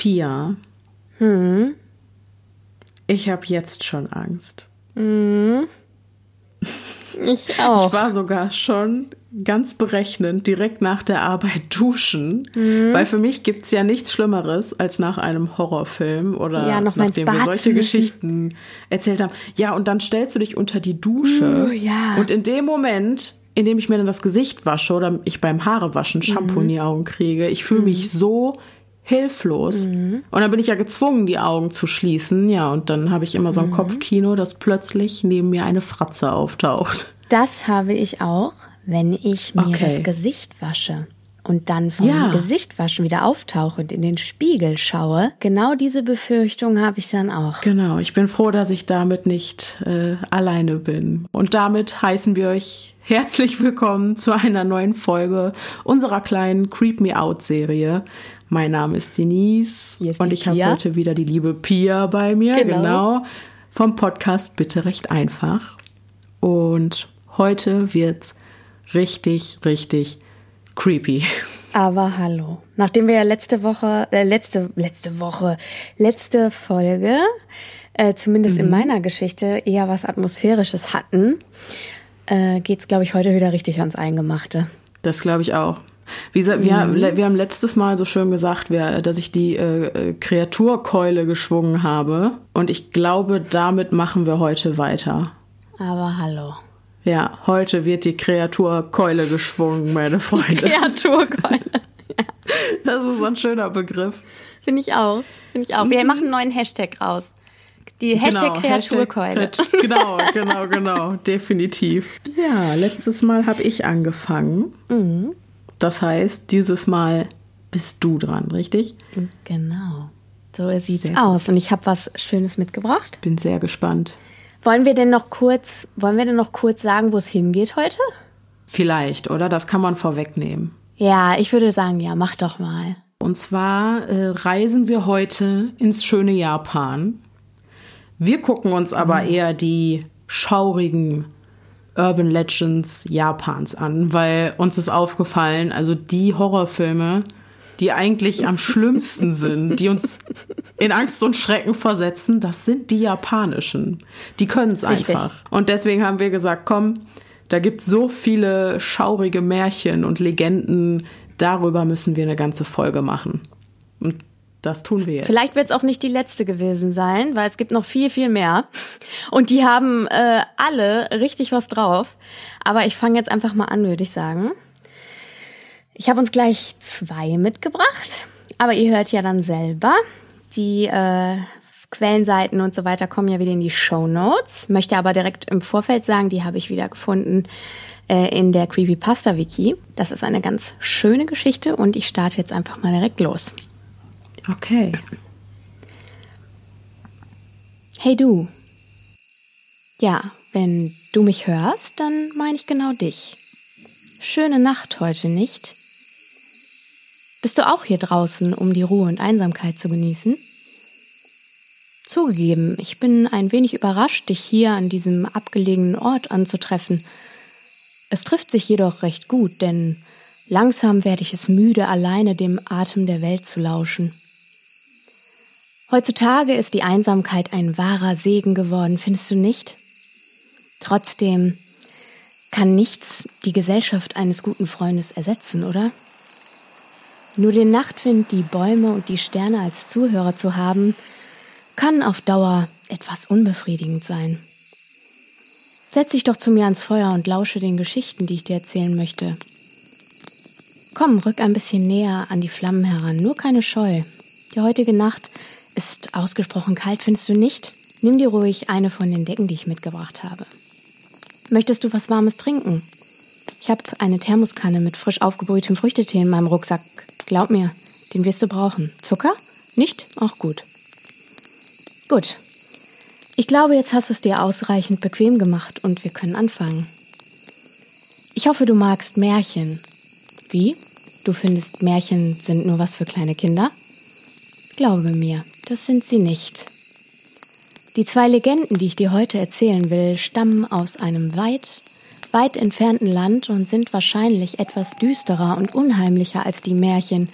Pia. Hm. Ich habe jetzt schon Angst. Hm. Ich auch. Ich war sogar schon ganz berechnend direkt nach der Arbeit duschen, mhm. weil für mich gibt es ja nichts Schlimmeres als nach einem Horrorfilm oder ja, nachdem wir solche Geschichten erzählt haben. Ja, und dann stellst du dich unter die Dusche uh, ja. und in dem Moment, in dem ich mir dann das Gesicht wasche oder ich beim Haarewaschen Shampoo mhm. in die Augen kriege, ich fühle mich mhm. so hilflos. Mhm. Und dann bin ich ja gezwungen, die Augen zu schließen. Ja, und dann habe ich immer so ein mhm. Kopfkino, dass plötzlich neben mir eine Fratze auftaucht. Das habe ich auch wenn ich mir okay. das Gesicht wasche und dann vom ja. Gesichtwaschen wieder auftauche und in den Spiegel schaue, genau diese Befürchtung habe ich dann auch. Genau, ich bin froh, dass ich damit nicht äh, alleine bin. Und damit heißen wir euch herzlich willkommen zu einer neuen Folge unserer kleinen Creep Me Out Serie. Mein Name ist Denise ist und ich habe heute wieder die liebe Pia bei mir, genau. genau, vom Podcast Bitte recht einfach. Und heute wird's richtig, richtig creepy. Aber hallo. Nachdem wir ja letzte Woche, äh, letzte, letzte Woche, letzte Folge, äh, zumindest mhm. in meiner Geschichte, eher was Atmosphärisches hatten, äh, geht's, glaube ich, heute wieder richtig ans Eingemachte. Das glaube ich auch. Wie wir, mhm. wir haben letztes Mal so schön gesagt, wir, dass ich die äh, äh, Kreaturkeule geschwungen habe. Und ich glaube, damit machen wir heute weiter. Aber hallo. Ja, heute wird die Kreaturkeule geschwungen, meine Freunde. Kreaturkeule. ja. Das ist so ein schöner Begriff. Finde ich auch. Finde ich auch. Wir machen einen neuen Hashtag raus. Die genau, Hashtag genau, Kreaturkeule. Hashtag, genau, genau, genau. Definitiv. Ja, letztes Mal habe ich angefangen. Mhm. Das heißt, dieses Mal bist du dran, richtig? Genau. So sieht's sehr aus. Und ich habe was Schönes mitgebracht. Bin sehr gespannt. Wollen wir denn noch kurz, wollen wir denn noch kurz sagen, wo es hingeht heute? Vielleicht, oder? Das kann man vorwegnehmen. Ja, ich würde sagen, ja, mach doch mal. Und zwar äh, reisen wir heute ins schöne Japan. Wir gucken uns aber mhm. eher die schaurigen Urban Legends Japans an, weil uns ist aufgefallen, also die Horrorfilme, die eigentlich am schlimmsten sind, die uns in Angst und Schrecken versetzen, das sind die japanischen. Die können es einfach. Und deswegen haben wir gesagt, komm, da gibt es so viele schaurige Märchen und Legenden, darüber müssen wir eine ganze Folge machen. Das tun wir jetzt. Vielleicht wird es auch nicht die letzte gewesen sein, weil es gibt noch viel, viel mehr. Und die haben äh, alle richtig was drauf. Aber ich fange jetzt einfach mal an, würde ich sagen. Ich habe uns gleich zwei mitgebracht, aber ihr hört ja dann selber. Die äh, Quellenseiten und so weiter kommen ja wieder in die Show Notes. Möchte aber direkt im Vorfeld sagen, die habe ich wieder gefunden äh, in der Creepypasta Wiki. Das ist eine ganz schöne Geschichte und ich starte jetzt einfach mal direkt los. Okay. Hey du. Ja, wenn du mich hörst, dann meine ich genau dich. Schöne Nacht heute, nicht? Bist du auch hier draußen, um die Ruhe und Einsamkeit zu genießen? Zugegeben, ich bin ein wenig überrascht, dich hier an diesem abgelegenen Ort anzutreffen. Es trifft sich jedoch recht gut, denn langsam werde ich es müde, alleine dem Atem der Welt zu lauschen. Heutzutage ist die Einsamkeit ein wahrer Segen geworden, findest du nicht? Trotzdem kann nichts die Gesellschaft eines guten Freundes ersetzen, oder? Nur den Nachtwind, die Bäume und die Sterne als Zuhörer zu haben, kann auf Dauer etwas unbefriedigend sein. Setz dich doch zu mir ans Feuer und lausche den Geschichten, die ich dir erzählen möchte. Komm, rück ein bisschen näher an die Flammen heran, nur keine Scheu. Die heutige Nacht ist ausgesprochen kalt, findest du nicht? Nimm dir ruhig eine von den Decken, die ich mitgebracht habe. Möchtest du was Warmes trinken? Ich habe eine Thermoskanne mit frisch aufgebrühtem Früchtetee in meinem Rucksack. Glaub mir, den wirst du brauchen. Zucker? Nicht? Auch gut. Gut. Ich glaube, jetzt hast du es dir ausreichend bequem gemacht und wir können anfangen. Ich hoffe, du magst Märchen. Wie? Du findest, Märchen sind nur was für kleine Kinder? Glaube mir, das sind sie nicht. Die zwei Legenden, die ich dir heute erzählen will, stammen aus einem weit, weit entfernten Land und sind wahrscheinlich etwas düsterer und unheimlicher als die Märchen,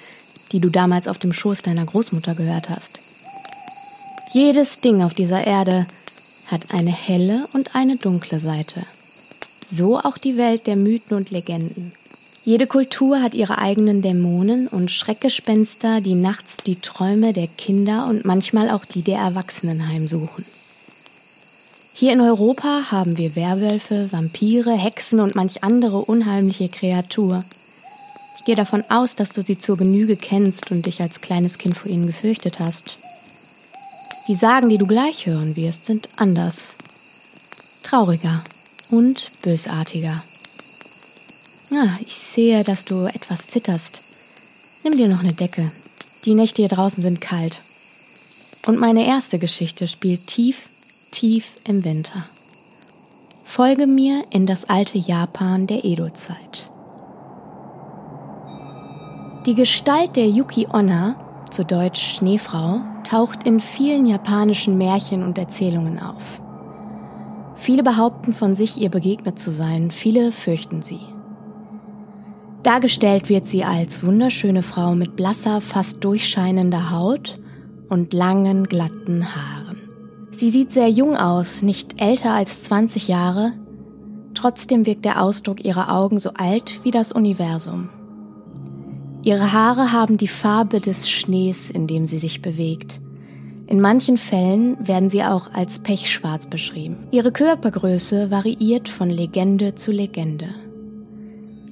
die du damals auf dem Schoß deiner Großmutter gehört hast. Jedes Ding auf dieser Erde hat eine helle und eine dunkle Seite. So auch die Welt der Mythen und Legenden. Jede Kultur hat ihre eigenen Dämonen und Schreckgespenster, die nachts die Träume der Kinder und manchmal auch die der Erwachsenen heimsuchen. Hier in Europa haben wir Werwölfe, Vampire, Hexen und manch andere unheimliche Kreatur. Ich gehe davon aus, dass du sie zur Genüge kennst und dich als kleines Kind vor ihnen gefürchtet hast. Die Sagen, die du gleich hören wirst, sind anders, trauriger und bösartiger. Ah, ich sehe, dass du etwas zitterst. Nimm dir noch eine Decke. Die Nächte hier draußen sind kalt. Und meine erste Geschichte spielt tief tief im Winter. Folge mir in das alte Japan der Edo-Zeit. Die Gestalt der Yuki Onna, zu Deutsch Schneefrau, taucht in vielen japanischen Märchen und Erzählungen auf. Viele behaupten von sich, ihr begegnet zu sein, viele fürchten sie. Dargestellt wird sie als wunderschöne Frau mit blasser, fast durchscheinender Haut und langen, glatten Haaren. Sie sieht sehr jung aus, nicht älter als 20 Jahre, trotzdem wirkt der Ausdruck ihrer Augen so alt wie das Universum. Ihre Haare haben die Farbe des Schnees, in dem sie sich bewegt. In manchen Fällen werden sie auch als pechschwarz beschrieben. Ihre Körpergröße variiert von Legende zu Legende.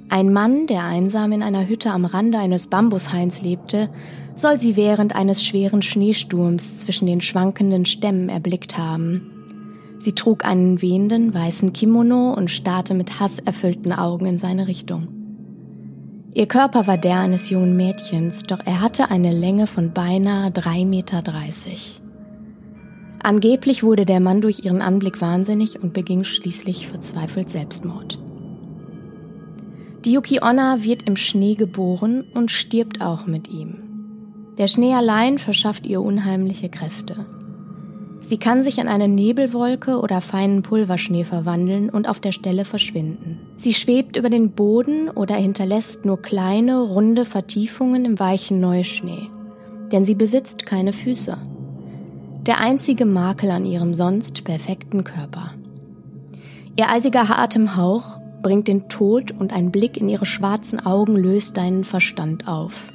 Ein Mann, der einsam in einer Hütte am Rande eines Bambushains lebte, soll sie während eines schweren Schneesturms zwischen den schwankenden Stämmen erblickt haben. Sie trug einen wehenden weißen Kimono und starrte mit hasserfüllten Augen in seine Richtung. Ihr Körper war der eines jungen Mädchens, doch er hatte eine Länge von beinahe 3,30 Meter. Angeblich wurde der Mann durch ihren Anblick wahnsinnig und beging schließlich verzweifelt Selbstmord. Yuki Onna wird im Schnee geboren und stirbt auch mit ihm. Der Schnee allein verschafft ihr unheimliche Kräfte. Sie kann sich in eine Nebelwolke oder feinen Pulverschnee verwandeln und auf der Stelle verschwinden. Sie schwebt über den Boden oder hinterlässt nur kleine, runde Vertiefungen im weichen Neuschnee. Denn sie besitzt keine Füße. Der einzige Makel an ihrem sonst perfekten Körper. Ihr eisiger Atemhauch bringt den Tod und ein Blick in ihre schwarzen Augen löst deinen Verstand auf.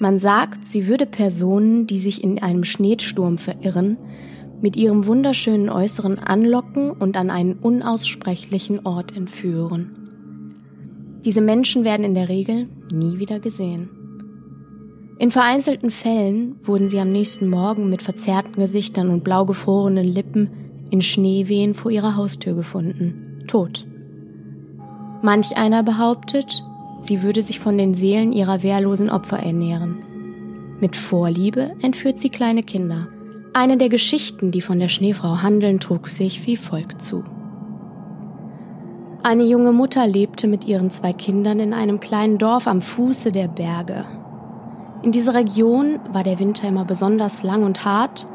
Man sagt, sie würde Personen, die sich in einem Schneesturm verirren, mit ihrem wunderschönen Äußeren anlocken und an einen unaussprechlichen Ort entführen. Diese Menschen werden in der Regel nie wieder gesehen. In vereinzelten Fällen wurden sie am nächsten Morgen mit verzerrten Gesichtern und blau gefrorenen Lippen in Schneewehen vor ihrer Haustür gefunden, tot. Manch einer behauptet, Sie würde sich von den Seelen ihrer wehrlosen Opfer ernähren. Mit Vorliebe entführt sie kleine Kinder. Eine der Geschichten, die von der Schneefrau handeln, trug sich wie folgt zu. Eine junge Mutter lebte mit ihren zwei Kindern in einem kleinen Dorf am Fuße der Berge. In dieser Region war der Winter immer besonders lang und hart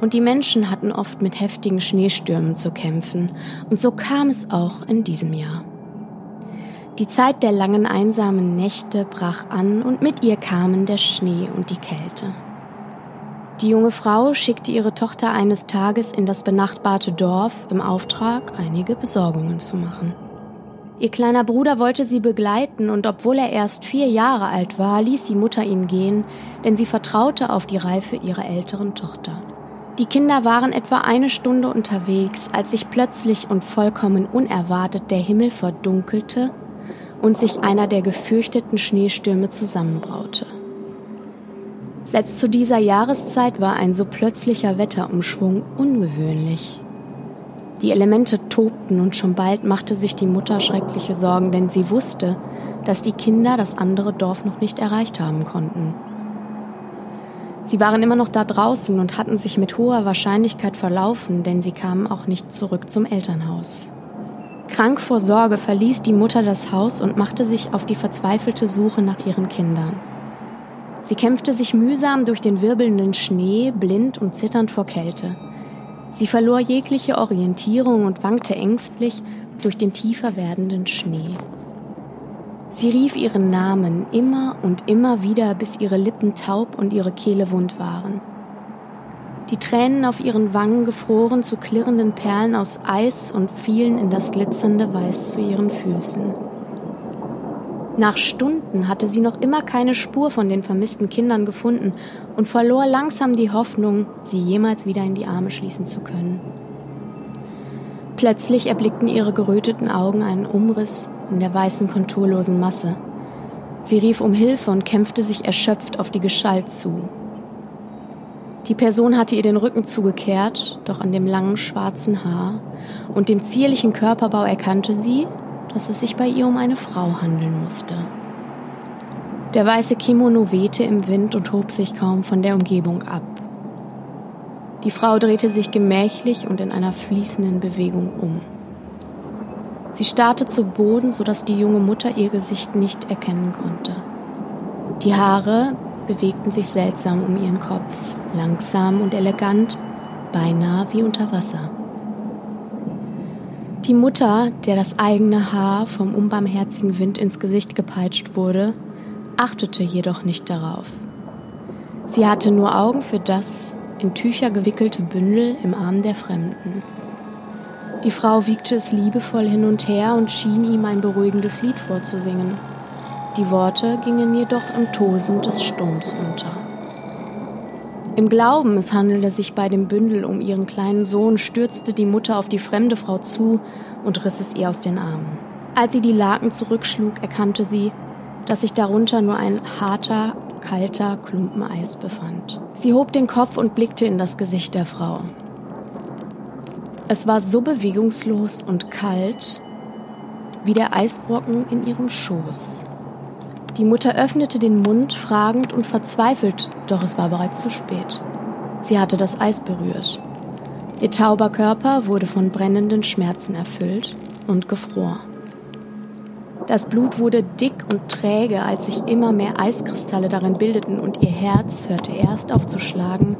und die Menschen hatten oft mit heftigen Schneestürmen zu kämpfen. Und so kam es auch in diesem Jahr. Die Zeit der langen einsamen Nächte brach an und mit ihr kamen der Schnee und die Kälte. Die junge Frau schickte ihre Tochter eines Tages in das benachbarte Dorf im Auftrag, einige Besorgungen zu machen. Ihr kleiner Bruder wollte sie begleiten und obwohl er erst vier Jahre alt war, ließ die Mutter ihn gehen, denn sie vertraute auf die Reife ihrer älteren Tochter. Die Kinder waren etwa eine Stunde unterwegs, als sich plötzlich und vollkommen unerwartet der Himmel verdunkelte und sich einer der gefürchteten Schneestürme zusammenbraute. Selbst zu dieser Jahreszeit war ein so plötzlicher Wetterumschwung ungewöhnlich. Die Elemente tobten und schon bald machte sich die Mutter schreckliche Sorgen, denn sie wusste, dass die Kinder das andere Dorf noch nicht erreicht haben konnten. Sie waren immer noch da draußen und hatten sich mit hoher Wahrscheinlichkeit verlaufen, denn sie kamen auch nicht zurück zum Elternhaus. Krank vor Sorge verließ die Mutter das Haus und machte sich auf die verzweifelte Suche nach ihren Kindern. Sie kämpfte sich mühsam durch den wirbelnden Schnee, blind und zitternd vor Kälte. Sie verlor jegliche Orientierung und wankte ängstlich durch den tiefer werdenden Schnee. Sie rief ihren Namen immer und immer wieder, bis ihre Lippen taub und ihre Kehle wund waren. Die Tränen auf ihren Wangen gefroren zu klirrenden Perlen aus Eis und fielen in das glitzernde Weiß zu ihren Füßen. Nach Stunden hatte sie noch immer keine Spur von den vermissten Kindern gefunden und verlor langsam die Hoffnung, sie jemals wieder in die Arme schließen zu können. Plötzlich erblickten ihre geröteten Augen einen Umriss in der weißen, konturlosen Masse. Sie rief um Hilfe und kämpfte sich erschöpft auf die Gestalt zu. Die Person hatte ihr den Rücken zugekehrt, doch an dem langen schwarzen Haar und dem zierlichen Körperbau erkannte sie, dass es sich bei ihr um eine Frau handeln musste. Der weiße Kimono wehte im Wind und hob sich kaum von der Umgebung ab. Die Frau drehte sich gemächlich und in einer fließenden Bewegung um. Sie starrte zu Boden, sodass die junge Mutter ihr Gesicht nicht erkennen konnte. Die Haare bewegten sich seltsam um ihren Kopf, langsam und elegant, beinahe wie unter Wasser. Die Mutter, der das eigene Haar vom unbarmherzigen Wind ins Gesicht gepeitscht wurde, achtete jedoch nicht darauf. Sie hatte nur Augen für das in Tücher gewickelte Bündel im Arm der Fremden. Die Frau wiegte es liebevoll hin und her und schien ihm ein beruhigendes Lied vorzusingen. Die Worte gingen jedoch im Tosen des Sturms unter. Im Glauben, es handelte sich bei dem Bündel um ihren kleinen Sohn, stürzte die Mutter auf die fremde Frau zu und riss es ihr aus den Armen. Als sie die Laken zurückschlug, erkannte sie, dass sich darunter nur ein harter, kalter Klumpen Eis befand. Sie hob den Kopf und blickte in das Gesicht der Frau. Es war so bewegungslos und kalt wie der Eisbrocken in ihrem Schoß. Die Mutter öffnete den Mund fragend und verzweifelt, doch es war bereits zu spät. Sie hatte das Eis berührt. Ihr tauber Körper wurde von brennenden Schmerzen erfüllt und gefror. Das Blut wurde dick und träge, als sich immer mehr Eiskristalle darin bildeten und ihr Herz hörte erst auf zu schlagen,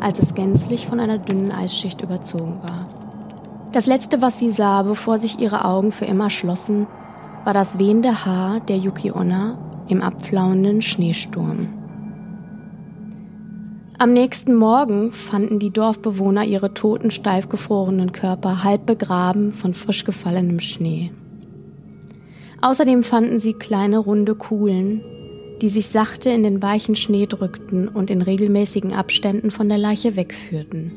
als es gänzlich von einer dünnen Eisschicht überzogen war. Das Letzte, was sie sah, bevor sich ihre Augen für immer schlossen, war das wehende Haar der Yuki Onna im abflauenden Schneesturm. Am nächsten Morgen fanden die Dorfbewohner ihre toten, steif gefrorenen Körper halb begraben von frisch gefallenem Schnee. Außerdem fanden sie kleine runde Kuhlen, die sich sachte in den weichen Schnee drückten und in regelmäßigen Abständen von der Leiche wegführten.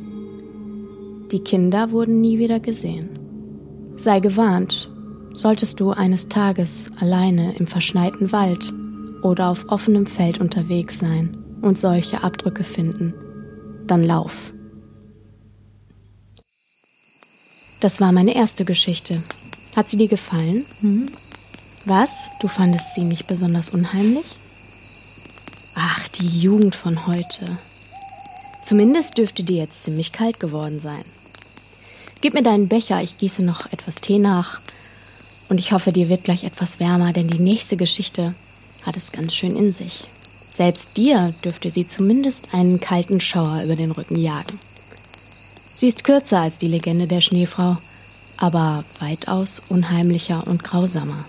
Die Kinder wurden nie wieder gesehen. Sei gewarnt, solltest du eines Tages alleine im verschneiten Wald oder auf offenem Feld unterwegs sein und solche Abdrücke finden, dann lauf. Das war meine erste Geschichte. Hat sie dir gefallen? Mhm. Was? Du fandest sie nicht besonders unheimlich? Ach, die Jugend von heute. Zumindest dürfte dir jetzt ziemlich kalt geworden sein. Gib mir deinen Becher, ich gieße noch etwas Tee nach. Und ich hoffe, dir wird gleich etwas wärmer, denn die nächste Geschichte hat es ganz schön in sich. Selbst dir dürfte sie zumindest einen kalten Schauer über den Rücken jagen. Sie ist kürzer als die Legende der Schneefrau, aber weitaus unheimlicher und grausamer.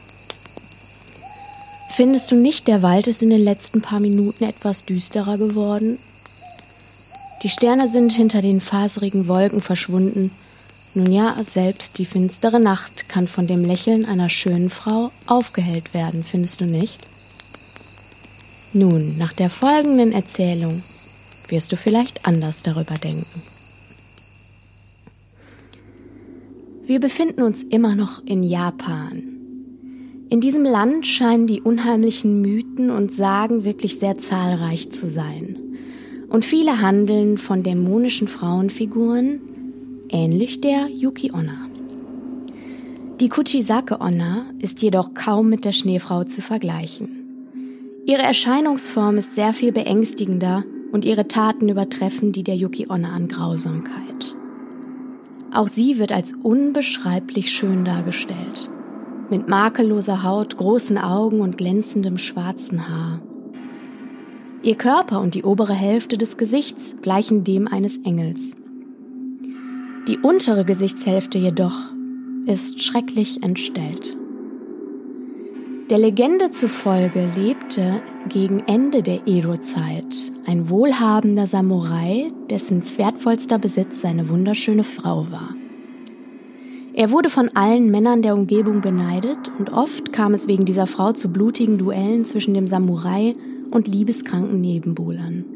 Findest du nicht, der Wald ist in den letzten paar Minuten etwas düsterer geworden? Die Sterne sind hinter den faserigen Wolken verschwunden. Nun ja, selbst die finstere Nacht kann von dem Lächeln einer schönen Frau aufgehellt werden, findest du nicht? Nun, nach der folgenden Erzählung wirst du vielleicht anders darüber denken. Wir befinden uns immer noch in Japan. In diesem Land scheinen die unheimlichen Mythen und Sagen wirklich sehr zahlreich zu sein. Und viele handeln von dämonischen Frauenfiguren, ähnlich der Yuki Onna. Die Kuchisake Onna ist jedoch kaum mit der Schneefrau zu vergleichen. Ihre Erscheinungsform ist sehr viel beängstigender und ihre Taten übertreffen die der Yuki Onna an Grausamkeit. Auch sie wird als unbeschreiblich schön dargestellt. Mit makelloser Haut, großen Augen und glänzendem schwarzen Haar. Ihr Körper und die obere Hälfte des Gesichts gleichen dem eines Engels. Die untere Gesichtshälfte jedoch ist schrecklich entstellt. Der Legende zufolge lebte gegen Ende der Edo-Zeit ein wohlhabender Samurai, dessen wertvollster Besitz seine wunderschöne Frau war. Er wurde von allen Männern der Umgebung beneidet und oft kam es wegen dieser Frau zu blutigen Duellen zwischen dem Samurai und liebeskranken Nebenbuhlern.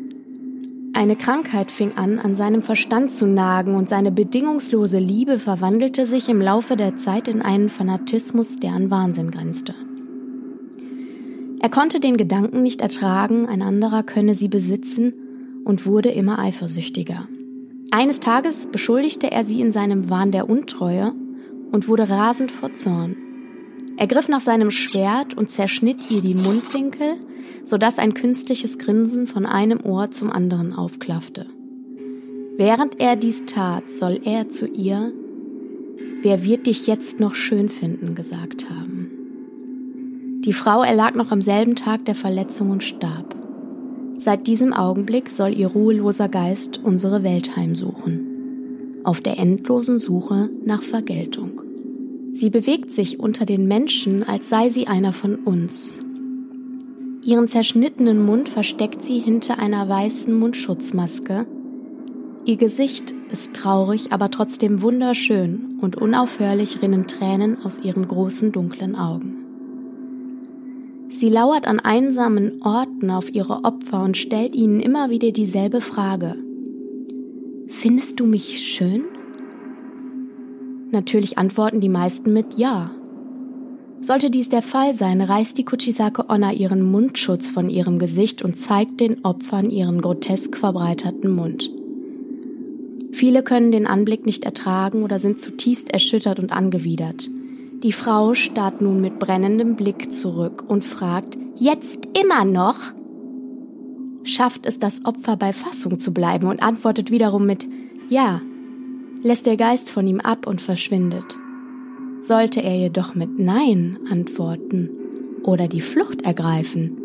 Eine Krankheit fing an, an seinem Verstand zu nagen und seine bedingungslose Liebe verwandelte sich im Laufe der Zeit in einen Fanatismus, der an Wahnsinn grenzte. Er konnte den Gedanken nicht ertragen, ein anderer könne sie besitzen und wurde immer eifersüchtiger. Eines Tages beschuldigte er sie in seinem Wahn der Untreue und wurde rasend vor Zorn. Er griff nach seinem Schwert und zerschnitt ihr die Mundwinkel, sodass ein künstliches Grinsen von einem Ohr zum anderen aufklaffte. Während er dies tat, soll er zu ihr, wer wird dich jetzt noch schön finden, gesagt haben. Die Frau erlag noch am selben Tag der Verletzung und starb. Seit diesem Augenblick soll ihr ruheloser Geist unsere Welt heimsuchen auf der endlosen Suche nach Vergeltung. Sie bewegt sich unter den Menschen, als sei sie einer von uns. Ihren zerschnittenen Mund versteckt sie hinter einer weißen Mundschutzmaske. Ihr Gesicht ist traurig, aber trotzdem wunderschön und unaufhörlich rinnen Tränen aus ihren großen dunklen Augen. Sie lauert an einsamen Orten auf ihre Opfer und stellt ihnen immer wieder dieselbe Frage. Findest du mich schön? Natürlich antworten die meisten mit Ja. Sollte dies der Fall sein, reißt die Kuchisake Onna ihren Mundschutz von ihrem Gesicht und zeigt den Opfern ihren grotesk verbreiterten Mund. Viele können den Anblick nicht ertragen oder sind zutiefst erschüttert und angewidert. Die Frau starrt nun mit brennendem Blick zurück und fragt, jetzt immer noch? schafft es das Opfer bei Fassung zu bleiben und antwortet wiederum mit Ja, lässt der Geist von ihm ab und verschwindet. Sollte er jedoch mit Nein antworten oder die Flucht ergreifen,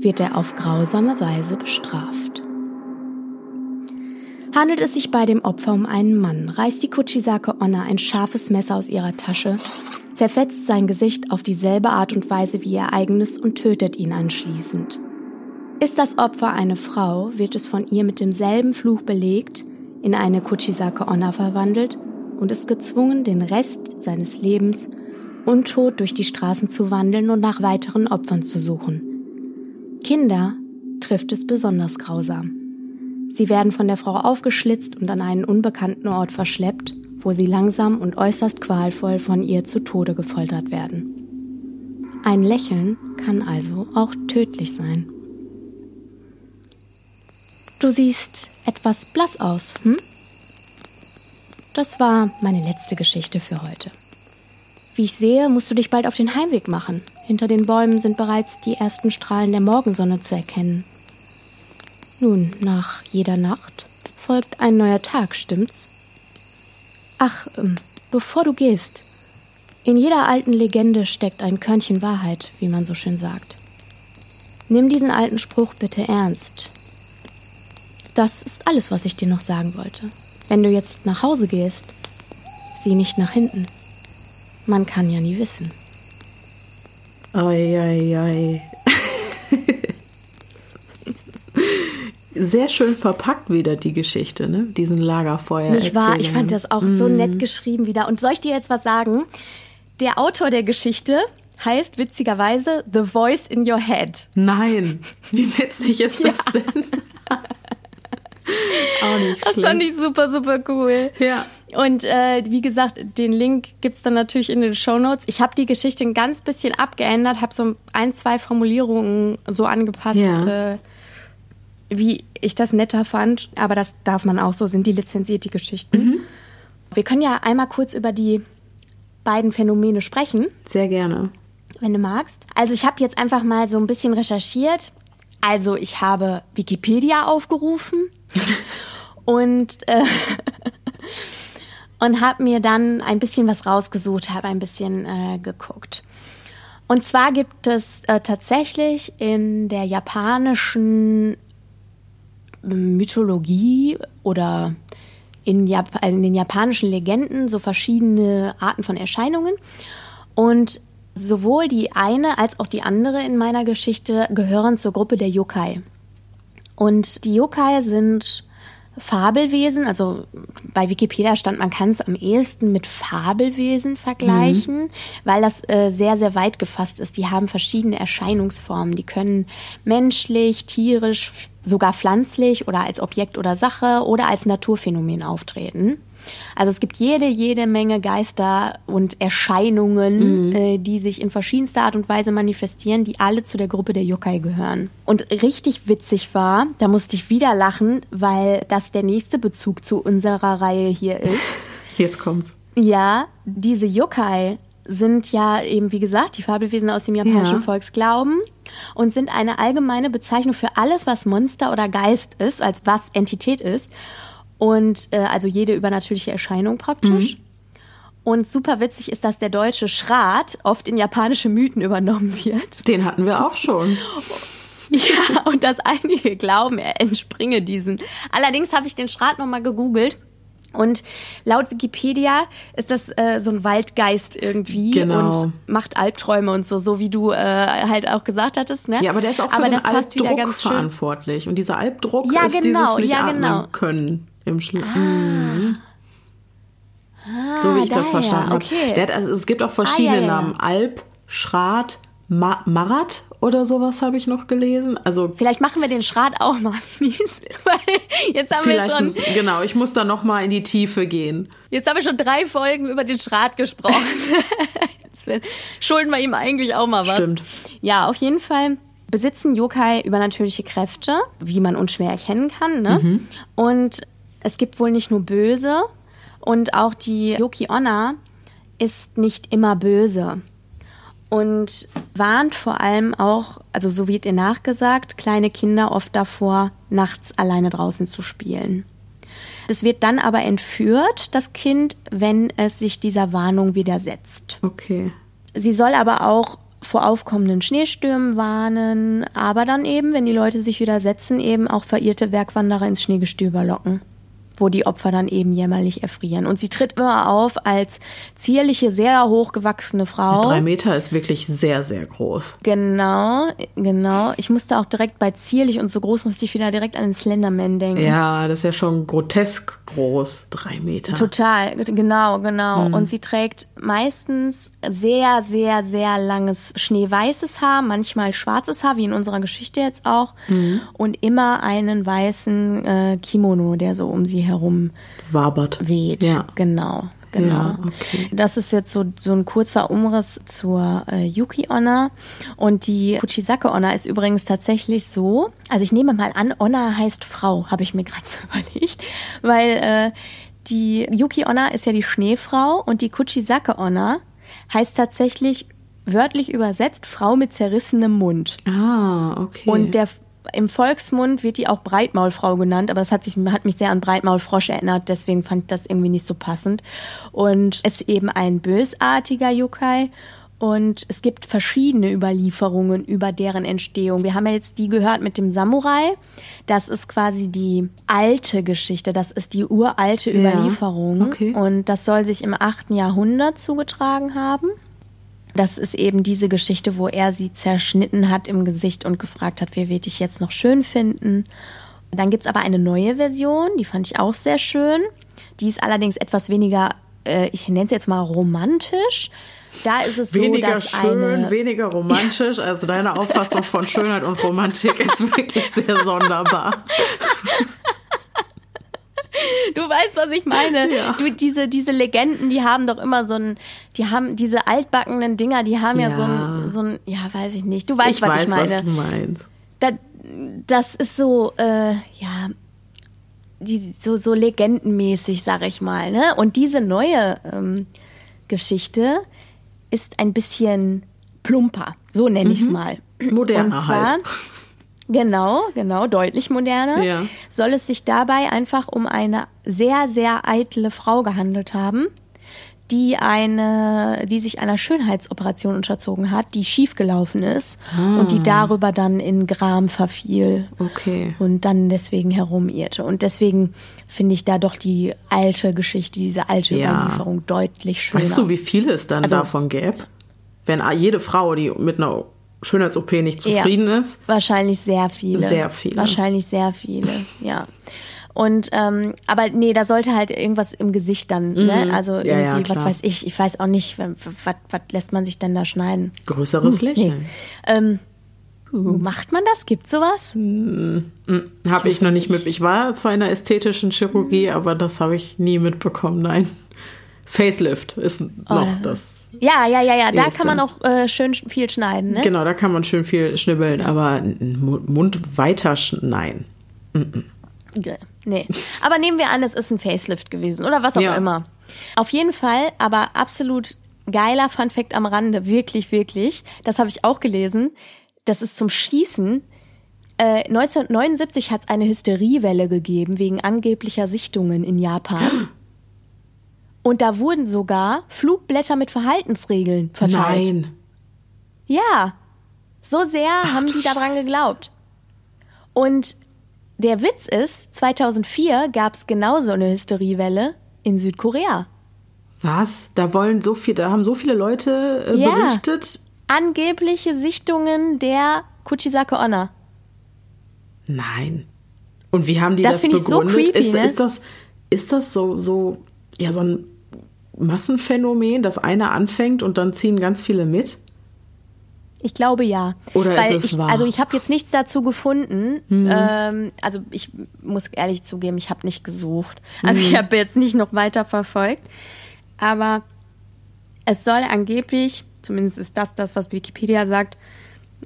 wird er auf grausame Weise bestraft. Handelt es sich bei dem Opfer um einen Mann, reißt die Kuchisake Onna ein scharfes Messer aus ihrer Tasche, zerfetzt sein Gesicht auf dieselbe Art und Weise wie ihr eigenes und tötet ihn anschließend. Ist das Opfer eine Frau, wird es von ihr mit demselben Fluch belegt, in eine Kuchisake Onna verwandelt und ist gezwungen, den Rest seines Lebens untot durch die Straßen zu wandeln und nach weiteren Opfern zu suchen. Kinder trifft es besonders grausam. Sie werden von der Frau aufgeschlitzt und an einen unbekannten Ort verschleppt, wo sie langsam und äußerst qualvoll von ihr zu Tode gefoltert werden. Ein Lächeln kann also auch tödlich sein. Du siehst etwas blass aus, hm? Das war meine letzte Geschichte für heute. Wie ich sehe, musst du dich bald auf den Heimweg machen. Hinter den Bäumen sind bereits die ersten Strahlen der Morgensonne zu erkennen. Nun, nach jeder Nacht folgt ein neuer Tag, stimmt's? Ach, ähm, bevor du gehst, in jeder alten Legende steckt ein Körnchen Wahrheit, wie man so schön sagt. Nimm diesen alten Spruch bitte ernst das ist alles, was ich dir noch sagen wollte. Wenn du jetzt nach Hause gehst, sieh nicht nach hinten. Man kann ja nie wissen. Ei, ei, ei. Sehr schön verpackt wieder die Geschichte, ne? Diesen Lagerfeuer. Nicht wahr? Ich fand das auch mm. so nett geschrieben wieder. Und soll ich dir jetzt was sagen? Der Autor der Geschichte heißt witzigerweise The Voice in Your Head. Nein, wie witzig ist das denn? Auch nicht Das fand ich super, super cool. Ja. Und äh, wie gesagt, den Link gibt es dann natürlich in den Show Notes. Ich habe die Geschichte ein ganz bisschen abgeändert, habe so ein, zwei Formulierungen so angepasst, ja. äh, wie ich das netter fand. Aber das darf man auch so, sind die lizenziert, die Geschichten. Mhm. Wir können ja einmal kurz über die beiden Phänomene sprechen. Sehr gerne. Wenn du magst. Also ich habe jetzt einfach mal so ein bisschen recherchiert. Also ich habe Wikipedia aufgerufen und äh, und habe mir dann ein bisschen was rausgesucht, habe ein bisschen äh, geguckt. Und zwar gibt es äh, tatsächlich in der japanischen Mythologie oder in, Jap in den japanischen Legenden so verschiedene Arten von Erscheinungen. Und Sowohl die eine als auch die andere in meiner Geschichte gehören zur Gruppe der Yokai. Und die Yokai sind Fabelwesen, also bei Wikipedia stand, man kann es am ehesten mit Fabelwesen vergleichen, mhm. weil das äh, sehr, sehr weit gefasst ist. Die haben verschiedene Erscheinungsformen. Die können menschlich, tierisch, sogar pflanzlich oder als Objekt oder Sache oder als Naturphänomen auftreten. Also es gibt jede, jede Menge Geister und Erscheinungen, mhm. äh, die sich in verschiedenster Art und Weise manifestieren, die alle zu der Gruppe der Yokai gehören. Und richtig witzig war, da musste ich wieder lachen, weil das der nächste Bezug zu unserer Reihe hier ist. Jetzt kommt's. Ja, diese Yokai sind ja eben, wie gesagt, die Fabelwesen aus dem japanischen ja. Volksglauben und sind eine allgemeine Bezeichnung für alles, was Monster oder Geist ist, als was Entität ist. Und äh, also jede übernatürliche Erscheinung praktisch. Mhm. Und super witzig ist, dass der deutsche Schrat oft in japanische Mythen übernommen wird. Den hatten wir auch schon. Ja, und dass einige glauben, er entspringe diesen. Allerdings habe ich den Schrat nochmal gegoogelt. Und laut Wikipedia ist das äh, so ein Waldgeist irgendwie genau. und macht Albträume und so, so wie du äh, halt auch gesagt hattest. Ne? Ja, aber der ist auch für aber den Albdruck verantwortlich. Und dieser Albdruck ja, ist genau, dieses nicht ja, genau. können im Schlimm. Ah. Mhm. Ah, so wie ich das verstanden habe. Okay. also, es gibt auch verschiedene ah, ja, ja. Namen. Alp, Schrat, Ma Marat oder sowas habe ich noch gelesen. Also vielleicht machen wir den Schrat auch mal, weil jetzt haben wir schon muss, genau. Ich muss da noch mal in die Tiefe gehen. Jetzt haben wir schon drei Folgen über den Schrat gesprochen. jetzt schulden wir ihm eigentlich auch mal was. Stimmt. Ja, auf jeden Fall besitzen Yokai übernatürliche Kräfte, wie man unschwer erkennen kann. Ne? Mhm. Und es gibt wohl nicht nur böse und auch die Yoki Onna ist nicht immer böse und warnt vor allem auch, also so wird ihr nachgesagt, kleine Kinder oft davor, nachts alleine draußen zu spielen. Es wird dann aber entführt, das Kind, wenn es sich dieser Warnung widersetzt. Okay. Sie soll aber auch vor aufkommenden Schneestürmen warnen, aber dann eben, wenn die Leute sich widersetzen, eben auch verirrte Bergwanderer ins Schneegestöber locken wo die Opfer dann eben jämmerlich erfrieren. Und sie tritt immer auf als zierliche, sehr hochgewachsene Frau. Drei Meter ist wirklich sehr, sehr groß. Genau, genau. Ich musste auch direkt bei zierlich und so groß, musste ich wieder direkt an den Slenderman denken. Ja, das ist ja schon grotesk groß. Drei Meter. Total, genau, genau. Mhm. Und sie trägt meistens sehr, sehr, sehr langes schneeweißes Haar, manchmal schwarzes Haar, wie in unserer Geschichte jetzt auch. Mhm. Und immer einen weißen äh, Kimono, der so um sie herum wabert. Weht. Ja. Genau. Genau. Ja, okay. Das ist jetzt so, so ein kurzer Umriss zur äh, Yuki Onna. Und die Kuchisake Onna ist übrigens tatsächlich so, also ich nehme mal an, Onna heißt Frau, habe ich mir gerade so überlegt, weil äh, die Yuki Onna ist ja die Schneefrau und die Kuchisake Onna heißt tatsächlich wörtlich übersetzt Frau mit zerrissenem Mund. Ah, okay. Und der im Volksmund wird die auch Breitmaulfrau genannt, aber es hat, sich, hat mich sehr an Breitmaulfrosch erinnert, deswegen fand ich das irgendwie nicht so passend. Und es ist eben ein bösartiger Yokai. Und es gibt verschiedene Überlieferungen über deren Entstehung. Wir haben ja jetzt die gehört mit dem Samurai. Das ist quasi die alte Geschichte. Das ist die uralte Überlieferung. Ja, okay. Und das soll sich im 8. Jahrhundert zugetragen haben. Das ist eben diese Geschichte, wo er sie zerschnitten hat im Gesicht und gefragt hat, wer wird dich jetzt noch schön finden. Dann gibt es aber eine neue Version, die fand ich auch sehr schön. Die ist allerdings etwas weniger, äh, ich nenne es jetzt mal romantisch. Da ist es weniger so, dass schön, weniger romantisch. Also deine Auffassung von Schönheit und Romantik ist wirklich sehr sonderbar. Du weißt, was ich meine. Ja. Du, diese, diese Legenden, die haben doch immer so ein, die haben diese altbackenen Dinger, die haben ja, ja so, ein, so ein, ja, weiß ich nicht. Du weißt, ich was weiß, ich meine. Was du meinst. Da, das ist so, äh, ja, die, so, so legendenmäßig, sag ich mal. Ne? Und diese neue ähm, Geschichte ist ein bisschen plumper, so nenne ich es mhm. mal. Moderner Und zwar, halt. Genau, genau, deutlich moderner. Ja. Soll es sich dabei einfach um eine sehr, sehr eitle Frau gehandelt haben, die eine, die sich einer Schönheitsoperation unterzogen hat, die schiefgelaufen ist ah. und die darüber dann in Gram verfiel. Okay. Und dann deswegen herumirrte. Und deswegen finde ich da doch die alte Geschichte, diese alte ja. Überlieferung deutlich schöner. Weißt du, wie viele es dann also, davon gäbe? Wenn jede Frau, die mit einer Schönheits-OP nicht zufrieden Ja. ist, Wahrscheinlich sehr viele. Sehr viele. Wahrscheinlich sehr viele, ja. Und ähm, aber nee, da sollte halt irgendwas im Gesicht dann, ne? Also Mhm. Ja, ja, irgendwie, was klar. weiß ich, ich weiß auch nicht, was, was, was lässt man sich denn da schneiden? größeres Lächeln. Ähm, macht man das? Gibt's sowas? Habe ich noch nicht mit. Ich war zwar in der ästhetischen Chirurgie, aber das habe ich nie mitbekommen. Nein. Facelift ist noch das. Ja, ja, ja, ja. Da kann man auch äh, schön sch- viel schneiden, ne? Genau, da kann man schön viel schnibbeln, aber Mund weiter, sch- nein. Ge- Nee. Aber nehmen wir an, es ist ein Facelift gewesen oder was auch Ja. immer. Auf jeden Fall, aber absolut geiler Funfact am Rande, wirklich, wirklich. Das habe ich auch gelesen. Das ist zum Schießen. Äh, 1979 hat es eine Hysteriewelle gegeben wegen angeblicher Sichtungen in Japan. Und da wurden sogar Flugblätter mit Verhaltensregeln verteilt. Nein. Ja, so sehr haben die daran geglaubt. Und der Witz ist, 2004 gab es genauso eine Hysteriewelle in Südkorea. Was? Da wollen so viel, da haben so viele Leute äh, Ja. berichtet. Angebliche Sichtungen der Kuchisake Onna. Nein. Und wie haben die Das das, finde ich so begründet? creepy, ist, ne? ist das, ist das so, so, ja, so ein Massenphänomen, dass einer anfängt und dann ziehen ganz viele mit? Ich glaube ja. Oder Weil ist es ich, wahr? Also ich habe jetzt nichts dazu gefunden. Ähm, also ich muss ehrlich zugeben, ich habe nicht gesucht. Also ich habe jetzt nicht noch weiter verfolgt. Aber es soll angeblich, zumindest ist das das, was Wikipedia sagt,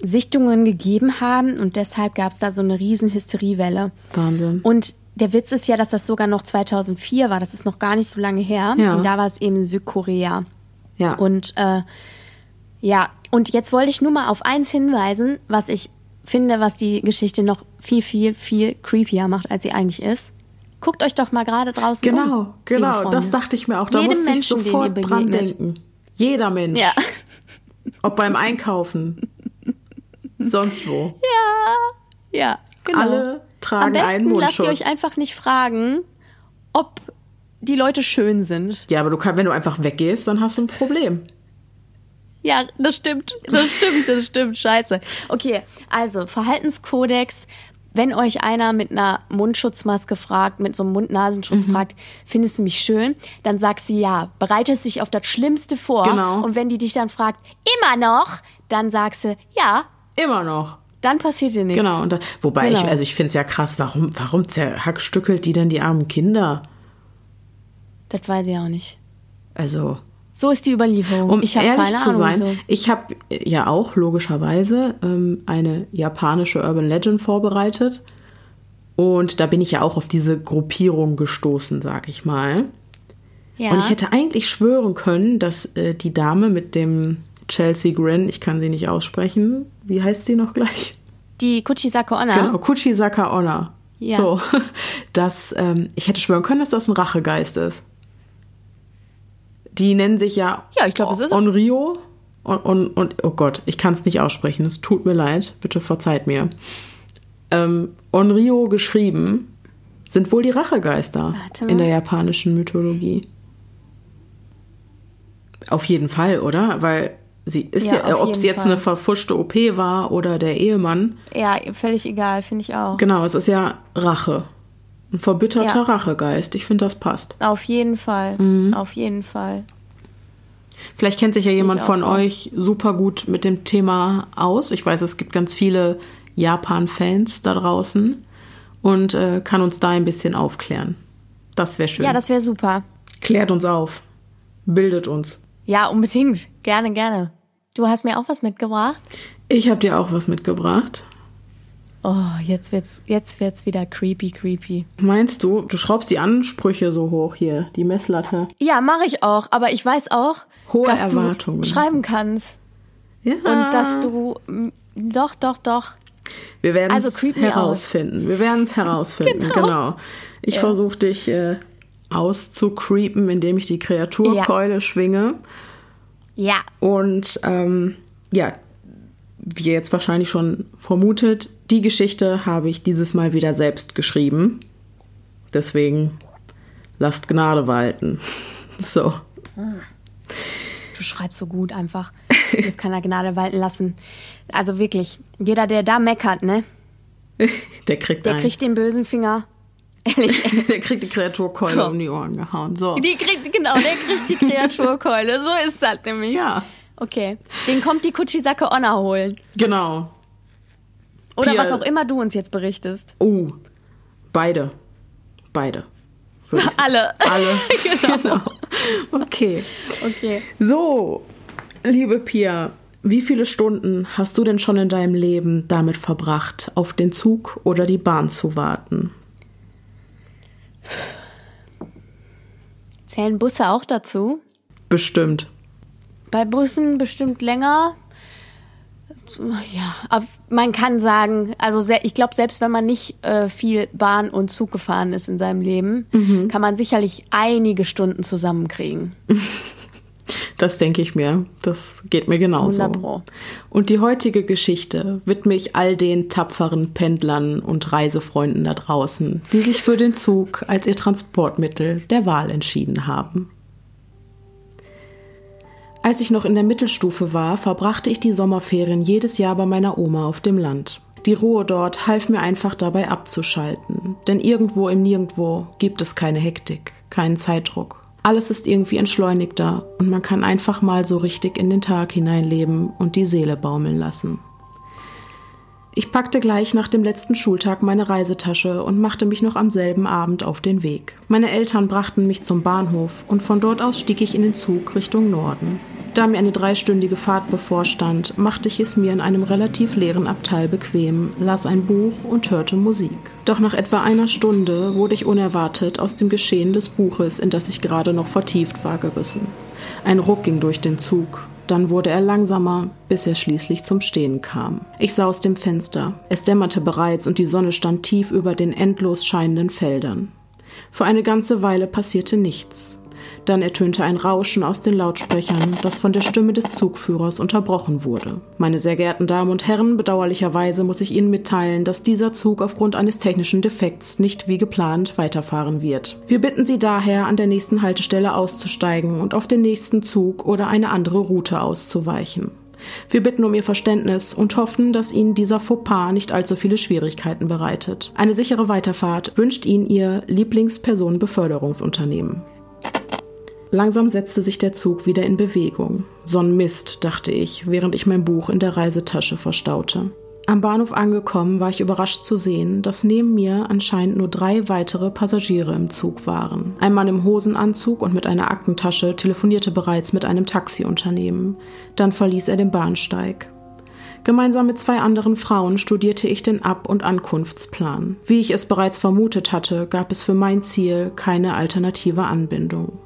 Sichtungen gegeben haben und deshalb gab es da so eine riesen Hysteriewelle. Wahnsinn. Und der Witz ist ja, dass das sogar noch 2004 war. Das ist noch gar nicht so lange her. Ja. Und da war es eben Südkorea. ja. Und äh, ja, und jetzt wollte ich nur mal auf eins hinweisen, was ich finde, was die Geschichte noch viel, viel, viel creepier macht, als sie eigentlich ist. Guckt euch doch mal gerade draußen um. genau, liebe genau, Freunde. das dachte ich mir auch. Da Jedem musste ich Menschen, ihr sofort dran denken. Jeder Mensch. Ja. Ob beim Einkaufen. Sonst wo. Ja, genau. Alle Am tragen besten einen lasst ihr Mundschutz. euch einfach nicht fragen, ob die Leute schön sind. ja, aber du kannst, wenn du einfach weggehst, dann hast du ein Problem. Ja, das stimmt. Das stimmt, das stimmt. Scheiße. Okay, also Verhaltenskodex. Wenn euch einer mit einer Mundschutzmaske fragt, mit so einem Mund-Nasenschutz Mhm. fragt, findest du mich schön? Dann sagst sie ja. Bereitest dich auf das Schlimmste vor. Genau. Und wenn die dich dann fragt, immer noch, dann sagst du, ja, Immer noch. Dann passiert dir nichts. Genau. Und da, wobei ich, Genau. also ich finde es ja krass, warum, warum zerhackstückelt die denn die armen Kinder? Das weiß ich auch nicht. Also, So ist die Überlieferung. um ich habe ehrlich zu Ahnung. sein, wieso. ich habe ja auch logischerweise ähm, eine japanische Urban Legend vorbereitet. Und da bin ich ja auch auf diese Gruppierung gestoßen, sag ich mal. Ja. Und ich hätte eigentlich schwören können, dass äh, die Dame mit dem Chelsea Grin, ich kann sie nicht aussprechen, wie heißt sie noch gleich? die Kuchisake Onna. Genau, Kuchisaka Onna. Ja. So, dass ähm, ich hätte schwören können, dass das ein Rachegeist ist. Die nennen sich ja, Ja, ich glaub, das ist es. Onryo und, und, und oh Gott, ich kann es nicht aussprechen. Es tut mir leid, bitte verzeiht mir. Ähm, Onryo geschrieben sind wohl die Rachegeister in der japanischen Mythologie. Auf jeden Fall, oder? Weil sie ist Ja, ja, auf ob es jetzt Fall. eine verfuschte OP war oder der Ehemann, Ja, völlig egal, finde ich auch. Genau, es ist ja Rache. Ein verbitterter Ja. Rachegeist. Ich finde, das passt. Auf jeden Fall. Mhm. Auf jeden Fall. Vielleicht kennt sich ja jemand von so. euch super gut mit dem Thema aus. Ich weiß, es gibt ganz viele Japan-Fans da draußen und äh, kann uns da ein bisschen aufklären. Das wäre schön. Ja, das wäre super. Klärt uns auf. Bildet uns. Ja, unbedingt. Gerne, gerne. Du hast mir auch was mitgebracht? Ich habe dir auch was mitgebracht. Oh, jetzt wird's, jetzt wird's wieder creepy, creepy. Meinst du, du schraubst die Ansprüche so hoch hier, die Messlatte? Ja, mache ich auch. Aber ich weiß auch, Hohe dass Erwartungen. du schreiben kannst. Ja. Und dass du, mm, doch, doch, doch. Wir werden Also es me herausfinden. Wir werden es herausfinden, Genau. genau. Ich versuche dich äh, auszukreepen, indem ich die Kreaturkeule schwinge. Ja. Und ähm, ja, wie ihr jetzt wahrscheinlich schon vermutet, die Geschichte habe ich dieses Mal wieder selbst geschrieben. Deswegen lasst Gnade walten. So. Du schreibst so gut einfach. Ich muss keiner Gnade walten lassen. Also wirklich, jeder, der da meckert, ne? Der kriegt Der einen. kriegt den bösen Finger. Ehrlich. der kriegt die Kreaturkeule So. um die Ohren gehauen. So. Die kriegt, genau, der kriegt die Kreaturkeule. So ist das nämlich. Ja, Okay. Den kommt die Kuchisake Onna holen. genau. Oder Pia- was auch immer du uns jetzt berichtest. Oh, beide. Beide. Alle. Alle. genau. Okay. Okay. So, liebe Pia, wie viele Stunden hast du denn schon in deinem Leben damit verbracht, auf den Zug oder die Bahn zu warten? Zählen Busse auch dazu? Bestimmt. Bei Bussen bestimmt länger. Ja, man kann sagen, also ich glaube, selbst wenn man nicht äh, viel Bahn und Zug gefahren ist in seinem Leben, kann man sicherlich einige Stunden zusammenkriegen. Das denke ich mir. Das geht mir genauso. 100 Pro. Und die heutige Geschichte widme ich all den tapferen Pendlern und Reisefreunden da draußen, die sich für den Zug als ihr Transportmittel der Wahl entschieden haben. Als ich noch in der Mittelstufe war, verbrachte ich die Sommerferien jedes Jahr bei meiner Oma auf dem Land. Die Ruhe dort half mir einfach dabei abzuschalten, denn irgendwo im Nirgendwo gibt es keine Hektik, keinen Zeitdruck. Alles ist irgendwie entschleunigter und man kann einfach mal so richtig in den Tag hineinleben und die Seele baumeln lassen. Ich packte gleich nach dem letzten Schultag meine Reisetasche und machte mich noch am selben Abend auf den Weg. Meine Eltern brachten mich zum Bahnhof und von dort aus stieg ich in den Zug Richtung Norden. Da mir eine dreistündige Fahrt bevorstand, machte ich es mir in einem relativ leeren Abteil bequem, las ein Buch und hörte Musik. Doch nach etwa einer Stunde wurde ich unerwartet aus dem Geschehen des Buches, in das ich gerade noch vertieft war, gerissen. Ein Ruck ging durch den Zug. Dann wurde er langsamer, bis er schließlich zum Stehen kam. Ich sah aus dem Fenster. Es dämmerte bereits und die Sonne stand tief über den endlos scheinenden Feldern. Für eine ganze Weile passierte nichts. Dann ertönte ein Rauschen aus den Lautsprechern, das von der Stimme des Zugführers unterbrochen wurde. Meine sehr geehrten Damen und Herren, bedauerlicherweise muss ich Ihnen mitteilen, dass dieser Zug aufgrund eines technischen Defekts nicht wie geplant weiterfahren wird. Wir bitten Sie daher, an der nächsten Haltestelle auszusteigen und auf den nächsten Zug oder eine andere Route auszuweichen. Wir bitten um Ihr Verständnis und hoffen, dass Ihnen dieser Fauxpas nicht allzu viele Schwierigkeiten bereitet. Eine sichere Weiterfahrt wünscht Ihnen Ihr Lieblingspersonenbeförderungsunternehmen. Langsam setzte sich der Zug wieder in Bewegung. So ein Mist, dachte ich, während ich mein Buch in der Reisetasche verstaute. Am Bahnhof angekommen, war ich überrascht zu sehen, dass neben mir anscheinend nur drei weitere Passagiere im Zug waren. Ein Mann im Hosenanzug und mit einer Aktentasche telefonierte bereits mit einem Taxiunternehmen. Dann verließ er den Bahnsteig. Gemeinsam mit zwei anderen Frauen studierte ich den Ab- und Ankunftsplan. Wie ich es bereits vermutet hatte, gab es für mein Ziel keine alternative Anbindung.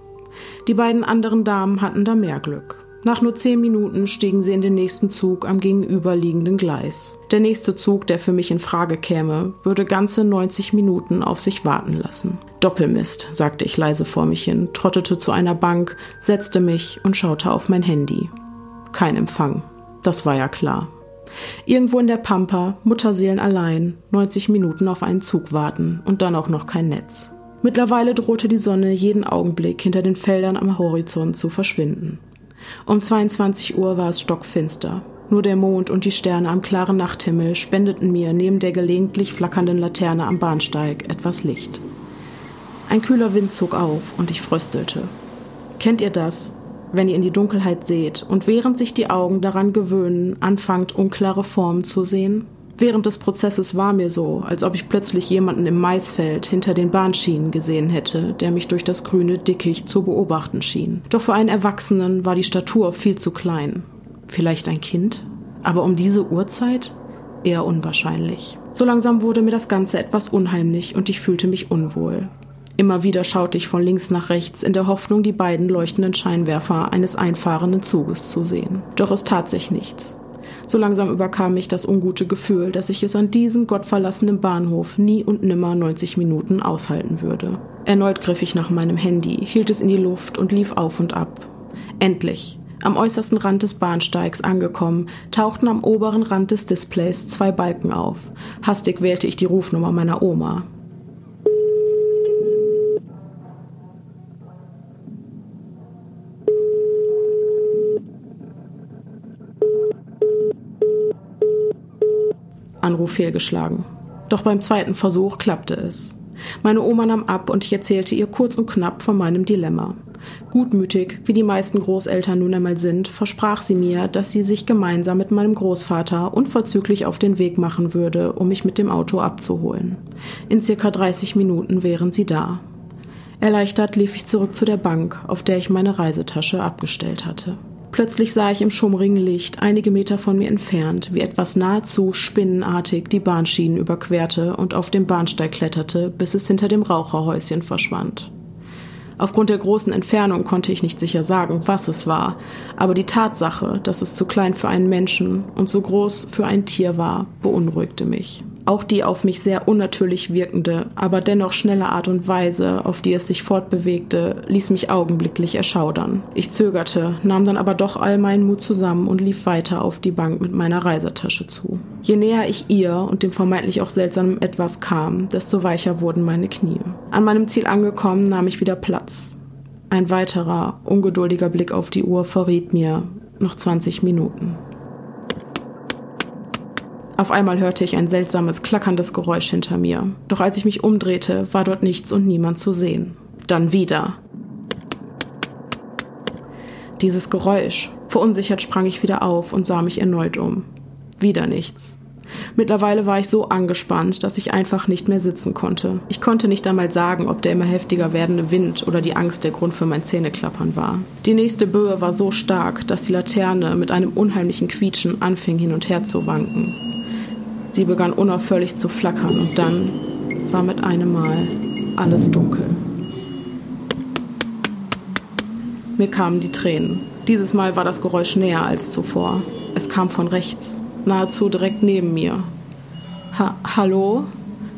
Die beiden anderen Damen hatten da mehr Glück. Nach nur zehn Minuten stiegen sie in den nächsten Zug am gegenüberliegenden Gleis. Der nächste Zug, der für mich in Frage käme, würde ganze 90 Minuten auf sich warten lassen. Doppelmist, sagte ich leise vor mich hin, trottete zu einer Bank, setzte mich und schaute auf mein Handy. Kein Empfang. Das war ja klar. Irgendwo in der Pampa, Mutterseelen allein, 90 Minuten auf einen Zug warten und dann auch noch kein Netz. Mittlerweile drohte die Sonne jeden Augenblick hinter den Feldern am Horizont zu verschwinden. Um 22 Uhr war es stockfinster. Nur der Mond und die Sterne am klaren Nachthimmel spendeten mir neben der gelegentlich flackernden Laterne am Bahnsteig etwas Licht. Ein kühler Wind zog auf und ich fröstelte. Kennt ihr das, wenn ihr in die Dunkelheit seht und während sich die Augen daran gewöhnen, anfangt unklare Formen zu sehen? Während des Prozesses war mir so, als ob ich plötzlich jemanden im Maisfeld hinter den Bahnschienen gesehen hätte, der mich durch das grüne Dickicht zu beobachten schien. Doch für einen Erwachsenen war die Statur viel zu klein. Vielleicht ein Kind? Aber um diese Uhrzeit? Eher unwahrscheinlich. So langsam wurde mir das Ganze etwas unheimlich und ich fühlte mich unwohl. Immer wieder schaute ich von links nach rechts in der Hoffnung, die beiden leuchtenden Scheinwerfer eines einfahrenden Zuges zu sehen. Doch es tat sich nichts. So langsam überkam mich das ungute Gefühl, dass ich es an diesem gottverlassenen Bahnhof nie und nimmer 90 Minuten aushalten würde. Erneut griff ich nach meinem Handy, hielt es in die Luft und lief auf und ab. Endlich, am äußersten Rand des Bahnsteigs angekommen, tauchten am oberen Rand des Displays zwei Balken auf. Hastig wählte ich die Rufnummer meiner Oma. Anruf fehlgeschlagen. Doch beim zweiten Versuch klappte es. Meine Oma nahm ab und ich erzählte ihr kurz und knapp von meinem Dilemma. Gutmütig, wie die meisten Großeltern nun einmal sind, versprach sie mir, dass sie sich gemeinsam mit meinem Großvater unverzüglich auf den Weg machen würde, um mich mit dem Auto abzuholen. In circa 30 Minuten wären sie da. Erleichtert lief ich zurück zu der Bank, auf der ich meine Reisetasche abgestellt hatte. Plötzlich sah ich im schummrigen Licht, einige Meter von mir entfernt, wie etwas nahezu spinnenartig die Bahnschienen überquerte und auf dem Bahnsteig kletterte, bis es hinter dem Raucherhäuschen verschwand. Aufgrund der großen Entfernung konnte ich nicht sicher sagen, was es war, aber die Tatsache, dass es zu klein für einen Menschen und so groß für ein Tier war, beunruhigte mich. Auch die auf mich sehr unnatürlich wirkende, aber dennoch schnelle Art und Weise, auf die es sich fortbewegte, ließ mich augenblicklich erschaudern. Ich zögerte, nahm dann aber doch all meinen Mut zusammen und lief weiter auf die Bank mit meiner Reisetasche zu. Je näher ich ihr und dem vermeintlich auch seltsamen Etwas kam, desto weicher wurden meine Knie. An meinem Ziel angekommen, nahm ich wieder Platz. Ein weiterer, ungeduldiger Blick auf die Uhr verriet mir noch 20 Minuten. Auf einmal hörte ich ein seltsames, klackerndes Geräusch hinter mir. Doch als ich mich umdrehte, war dort nichts und niemand zu sehen. Dann wieder. Dieses Geräusch. Verunsichert sprang ich wieder auf und sah mich erneut um. Wieder nichts. Mittlerweile war ich so angespannt, dass ich einfach nicht mehr sitzen konnte. Ich konnte nicht einmal sagen, ob der immer heftiger werdende Wind oder die Angst der Grund für mein Zähneklappern war. Die nächste Böe war so stark, dass die Laterne mit einem unheimlichen Quietschen anfing hin und her zu wanken. Sie begann unaufhörlich zu flackern und dann war mit einem Mal alles dunkel. Mir kamen die Tränen. Dieses Mal war das Geräusch näher als zuvor. Es kam von rechts, nahezu direkt neben mir. Ha Hallo?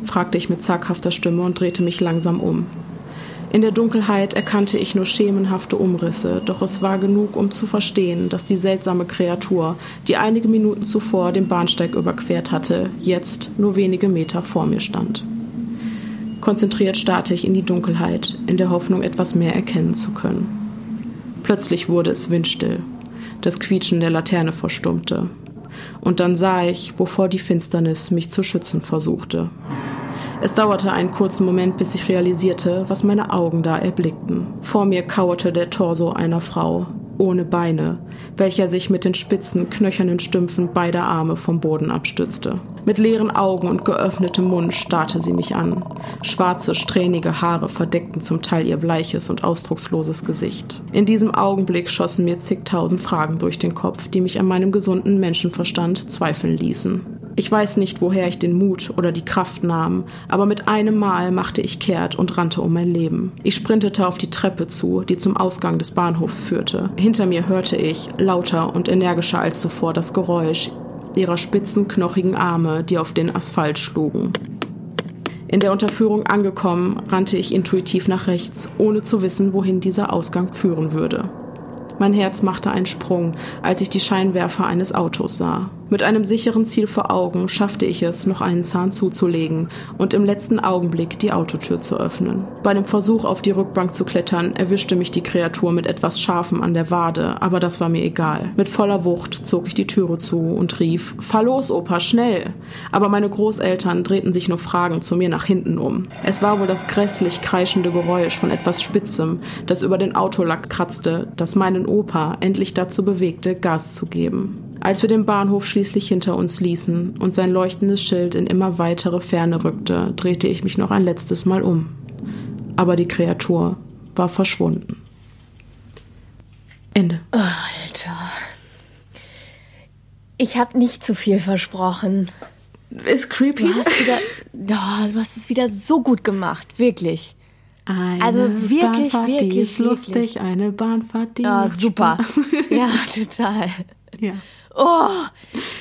fragte ich mit zaghafter Stimme und drehte mich langsam um. In der Dunkelheit erkannte ich nur schemenhafte Umrisse, doch es war genug, um zu verstehen, dass die seltsame Kreatur, die einige Minuten zuvor den Bahnsteig überquert hatte, jetzt nur wenige Meter vor mir stand. Konzentriert starrte ich in die Dunkelheit, in der Hoffnung, etwas mehr erkennen zu können. Plötzlich wurde es windstill. Das Quietschen der Laterne verstummte. Und dann sah ich, wovor die Finsternis mich zu schützen versuchte. Es dauerte einen kurzen Moment, bis ich realisierte, was meine Augen da erblickten. Vor mir kauerte der Torso einer Frau, ohne Beine, welcher sich mit den spitzen, knöchernen Stümpfen beider Arme vom Boden abstützte. Mit leeren Augen und geöffnetem Mund starrte sie mich an. Schwarze, strähnige Haare verdeckten zum Teil ihr bleiches und ausdrucksloses Gesicht. In diesem Augenblick schossen mir zigtausend Fragen durch den Kopf, die mich an meinem gesunden Menschenverstand zweifeln ließen. Ich weiß nicht, woher ich den Mut oder die Kraft nahm, aber mit einem Mal machte ich kehrt und rannte um mein Leben. Ich sprintete auf die Treppe zu, die zum Ausgang des Bahnhofs führte. Hinter mir hörte ich, lauter und energischer als zuvor, das Geräusch ihrer spitzen, knochigen Arme, die auf den Asphalt schlugen. In der Unterführung angekommen, rannte ich intuitiv nach rechts, ohne zu wissen, wohin dieser Ausgang führen würde. Mein Herz machte einen Sprung, als ich die Scheinwerfer eines Autos sah. Mit einem sicheren Ziel vor Augen schaffte ich es, noch einen Zahn zuzulegen und im letzten Augenblick die Autotür zu öffnen. Bei dem Versuch, auf die Rückbank zu klettern, erwischte mich die Kreatur mit etwas Scharfem an der Wade, aber das war mir egal. Mit voller Wucht zog ich die Türe zu und rief, Fahr los, Opa, schnell! Aber meine Großeltern drehten sich nur fragend zu mir nach hinten um. Es war wohl das grässlich kreischende Geräusch von etwas Spitzem, das über den Autolack kratzte, das meinen Opa endlich dazu bewegte, Gas zu geben. Als wir den Bahnhof schließlich hinter uns ließen und sein leuchtendes Schild in immer weitere Ferne rückte, drehte ich mich noch ein letztes Mal um. Aber die Kreatur war verschwunden. Ende. Alter. Ich habe nicht zu viel versprochen. Ist creepy. Du hast, wieder, oh, du hast es wieder so gut gemacht, wirklich. Eine also wirklich, Bahnfahrt, wirklich, die ist wirklich. lustig. Eine Bahnfahrt, die oh, super. ja, total. Ja. Oh,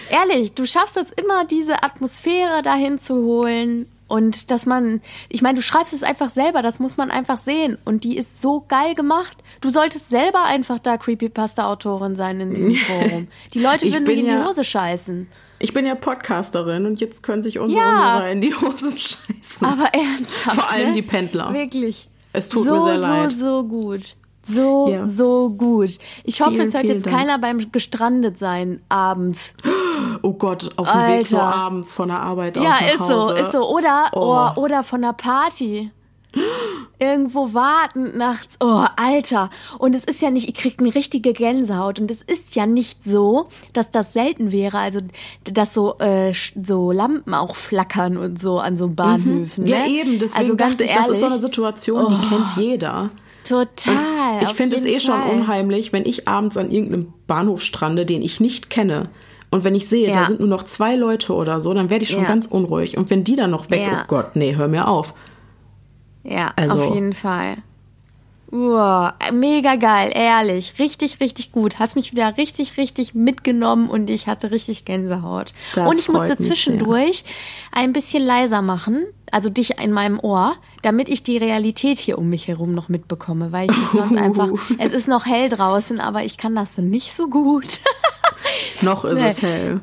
ehrlich, du schaffst es immer, diese Atmosphäre dahin zu holen. Und dass man, ich meine, du schreibst es einfach selber, das muss man einfach sehen. Und die ist so geil gemacht. Du solltest selber einfach da Creepypasta-Autorin sein in diesem Forum. Die Leute würden dir in die Hose scheißen. Ich bin ja Podcasterin und jetzt können sich unsere ja, Hörer in die Hosen scheißen. Aber ernsthaft. Vor allem ne? die Pendler. Wirklich. Es tut so, mir sehr leid. So, so gut. So, Ja. so gut. Ich hoffe, Vielen, es hört jetzt Dank. keiner beim gestrandet sein abends. Oh Gott, auf dem Weg so abends von der Arbeit aus Ja, ist so, ist so. Oder, Oh. oh. oder von einer Party. Irgendwo warten nachts. Oh, Alter. Und es ist ja nicht, ich krieg eine richtige Gänsehaut. Und es ist ja nicht so, dass das selten wäre. Also, dass so, äh, so Lampen auch flackern und so an so Bahnhöfen. Ja, ne? eben, deswegen also ganz dachte ich, das ist so eine Situation, die kennt jeder. Total. Ich auf finde es eh schon Fall. unheimlich, wenn ich abends an irgendeinem Bahnhof strande, den ich nicht kenne. Und wenn ich sehe, da Ja. sind nur noch zwei Leute oder so, dann werde ich schon Ja. ganz unruhig. Und wenn die dann noch weg, Ja. oh Gott, nee, hör mir auf. Ja, Also- auf jeden Fall. Wow, mega geil, ehrlich. Richtig, richtig gut. Hast mich wieder richtig, richtig mitgenommen und ich hatte richtig Gänsehaut. Das und ich musste zwischendurch ein bisschen leiser machen, also dich in meinem Ohr, damit ich die Realität hier um mich herum noch mitbekomme, weil ich sonst einfach, es ist noch hell draußen, aber ich kann das nicht so gut. Noch ist Nee. es hell.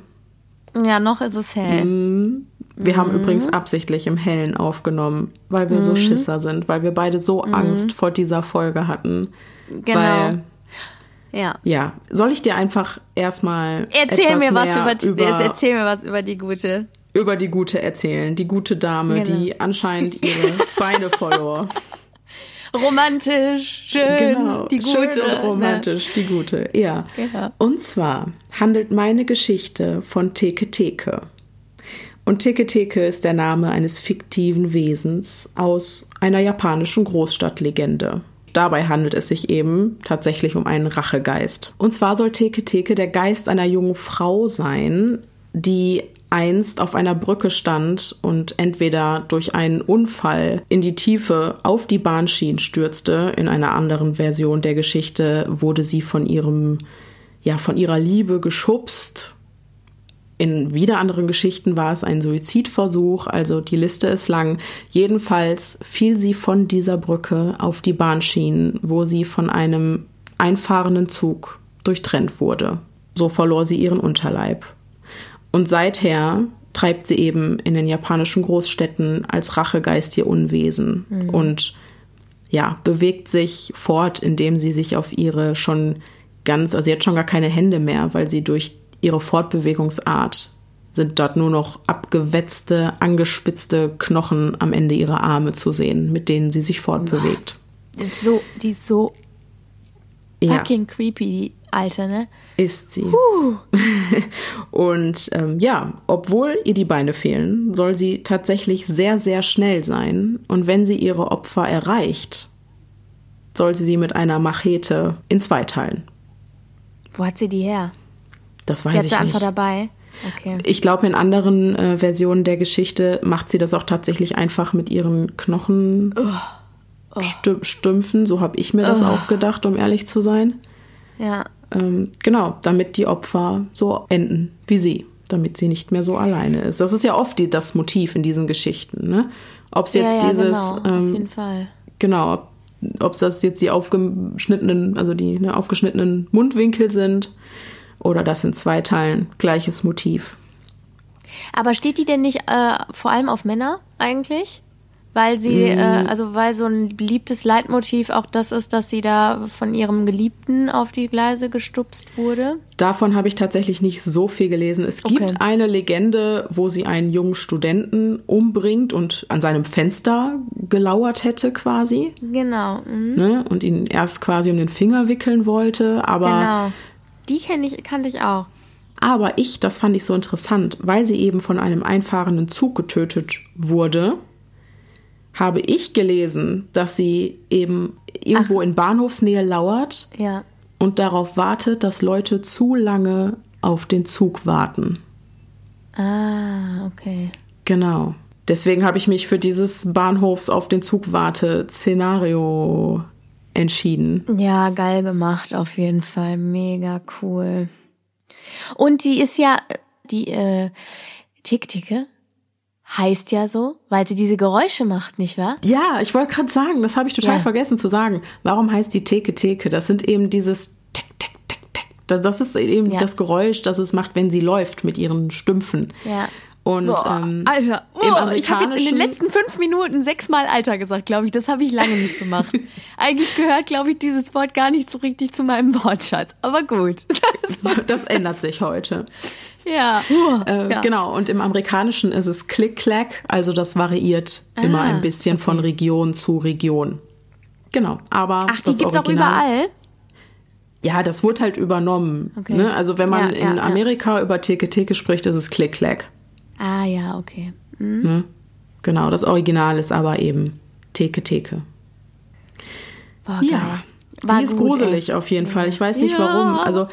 ja, noch ist es hell. Wir haben Mhm. übrigens absichtlich im Hellen aufgenommen, weil wir so Schisser sind, weil wir beide so Angst vor dieser Folge hatten. Mhm. Genau. Weil, Ja. ja, soll ich dir einfach erstmal Erzähl etwas mir was mehr über, die- über, erzähl mir was über die gute. über die Gute erzählen? Die gute Dame, Genau. die anscheinend ihre Beine verlor. Romantisch, schön, Genau, die gute. schön und ne? romantisch, die gute, ja. Ja. Und zwar handelt meine Geschichte von Teke Teke. Und Teke Teke ist der Name eines fiktiven Wesens aus einer japanischen Großstadtlegende. Dabei handelt es sich eben tatsächlich um einen Rachegeist. Und zwar soll Teke Teke der Geist einer jungen Frau sein, die einst auf einer Brücke stand und entweder durch einen Unfall in die Tiefe auf die Bahnschienen stürzte. In einer anderen Version der Geschichte wurde sie von ihrem, ja, von ihrer Liebe geschubst in wieder anderen Geschichten war es ein Suizidversuch, also die Liste ist lang. Jedenfalls fiel sie von dieser Brücke auf die Bahnschienen, wo sie von einem einfahrenden Zug durchtrennt wurde. So verlor sie ihren Unterleib. Und seither treibt sie eben in den japanischen Großstädten als Rachegeist ihr Unwesen und ja, bewegt sich fort, indem sie sich auf ihre schon ganz, also sie hat schon gar keine Hände mehr, weil sie durch ihre Fortbewegungsart sind dort nur noch abgewetzte, angespitzte Knochen am Ende ihrer Arme zu sehen, mit denen sie sich fortbewegt. So, die ist so Ja, fucking creepy, die Alte, ne? ist sie. Und ähm, ja, obwohl ihr die Beine fehlen, soll sie tatsächlich sehr, sehr schnell sein. Und wenn sie ihre Opfer erreicht, soll sie sie mit einer Machete in zwei teilen. Wo hat sie die her? Das weiß hat ich sie einfach nicht. dabei. Okay. Ich glaube, in anderen äh, Versionen der Geschichte macht sie das auch tatsächlich einfach mit ihren Knochen Stü Stümpfen. So habe ich mir das auch gedacht, um ehrlich zu sein. Ja. Ähm, genau, damit die Opfer so enden wie sie, damit sie nicht mehr so alleine ist. Das ist ja oft die, das Motiv in diesen Geschichten. Ne? Ob es jetzt ja, ja, dieses, genau, auf ähm, jeden Fall. genau, ob- ob es das jetzt die aufgeschnittenen, also die ne, aufgeschnittenen Mundwinkel sind oder das in zwei Teilen, gleiches Motiv. Aber steht die denn nicht äh, vor allem auf Männer eigentlich? Weil sie, Mm. äh, also weil so ein beliebtes Leitmotiv auch das ist, dass sie da von ihrem Geliebten auf die Gleise gestupst wurde. Davon habe ich tatsächlich nicht so viel gelesen. Es gibt Okay. eine Legende, wo sie einen jungen Studenten umbringt und an seinem Fenster gelauert hätte quasi. Genau. Mhm. Ne? Und ihn erst quasi um den Finger wickeln wollte. Aber, Genau. Die kenn ich, kannte ich auch. aber ich, das fand ich so interessant, weil sie eben von einem einfahrenden Zug getötet wurde, habe ich gelesen, dass sie eben irgendwo in Bahnhofsnähe lauert Ja. und darauf wartet, dass Leute zu lange auf den Zug warten. Ah, okay. Genau. Deswegen habe ich mich für dieses Bahnhofs auf den Zug warte Szenario entschieden. Ja, geil gemacht, auf jeden Fall. Mega cool. Und die ist ja, die äh, Tick-Ticke heißt ja so, weil sie diese Geräusche macht, nicht wahr? Ja, ich wollte gerade sagen, das habe ich total Ja. vergessen zu sagen. Warum heißt die Theke Theke? Das sind eben dieses Tick, Tick, Tick, Tick. Das das ist eben Ja. das Geräusch, das es macht, wenn sie läuft mit ihren Stümpfen. Ja. Und Boah, ähm, Alter, im oh, ich habe jetzt in amerikanischen- den letzten fünf Minuten sechsmal Alter gesagt, glaube ich. Das habe ich lange nicht gemacht. Eigentlich gehört, glaube ich, dieses Wort gar nicht so richtig zu meinem Wortschatz. Aber gut. das ändert sich heute. ja. Äh, ja. Genau, und im Amerikanischen ist es Click-Clack, also das variiert immer Ah, ein bisschen von Region zu Region. Genau, aber Ach, die das gibt's auch überall? Ja, das wurde halt übernommen. Okay. Ne? Also wenn man Ja, in ja. Amerika über Teke spricht, ist es Click-Clack. Ah, ja, okay. Ne? Genau, das Original ist aber eben Teke Teke. Boah, Ja, geil. War sie ist gut, gruselig auf jeden Fall. Ich weiß nicht Ja. warum. Also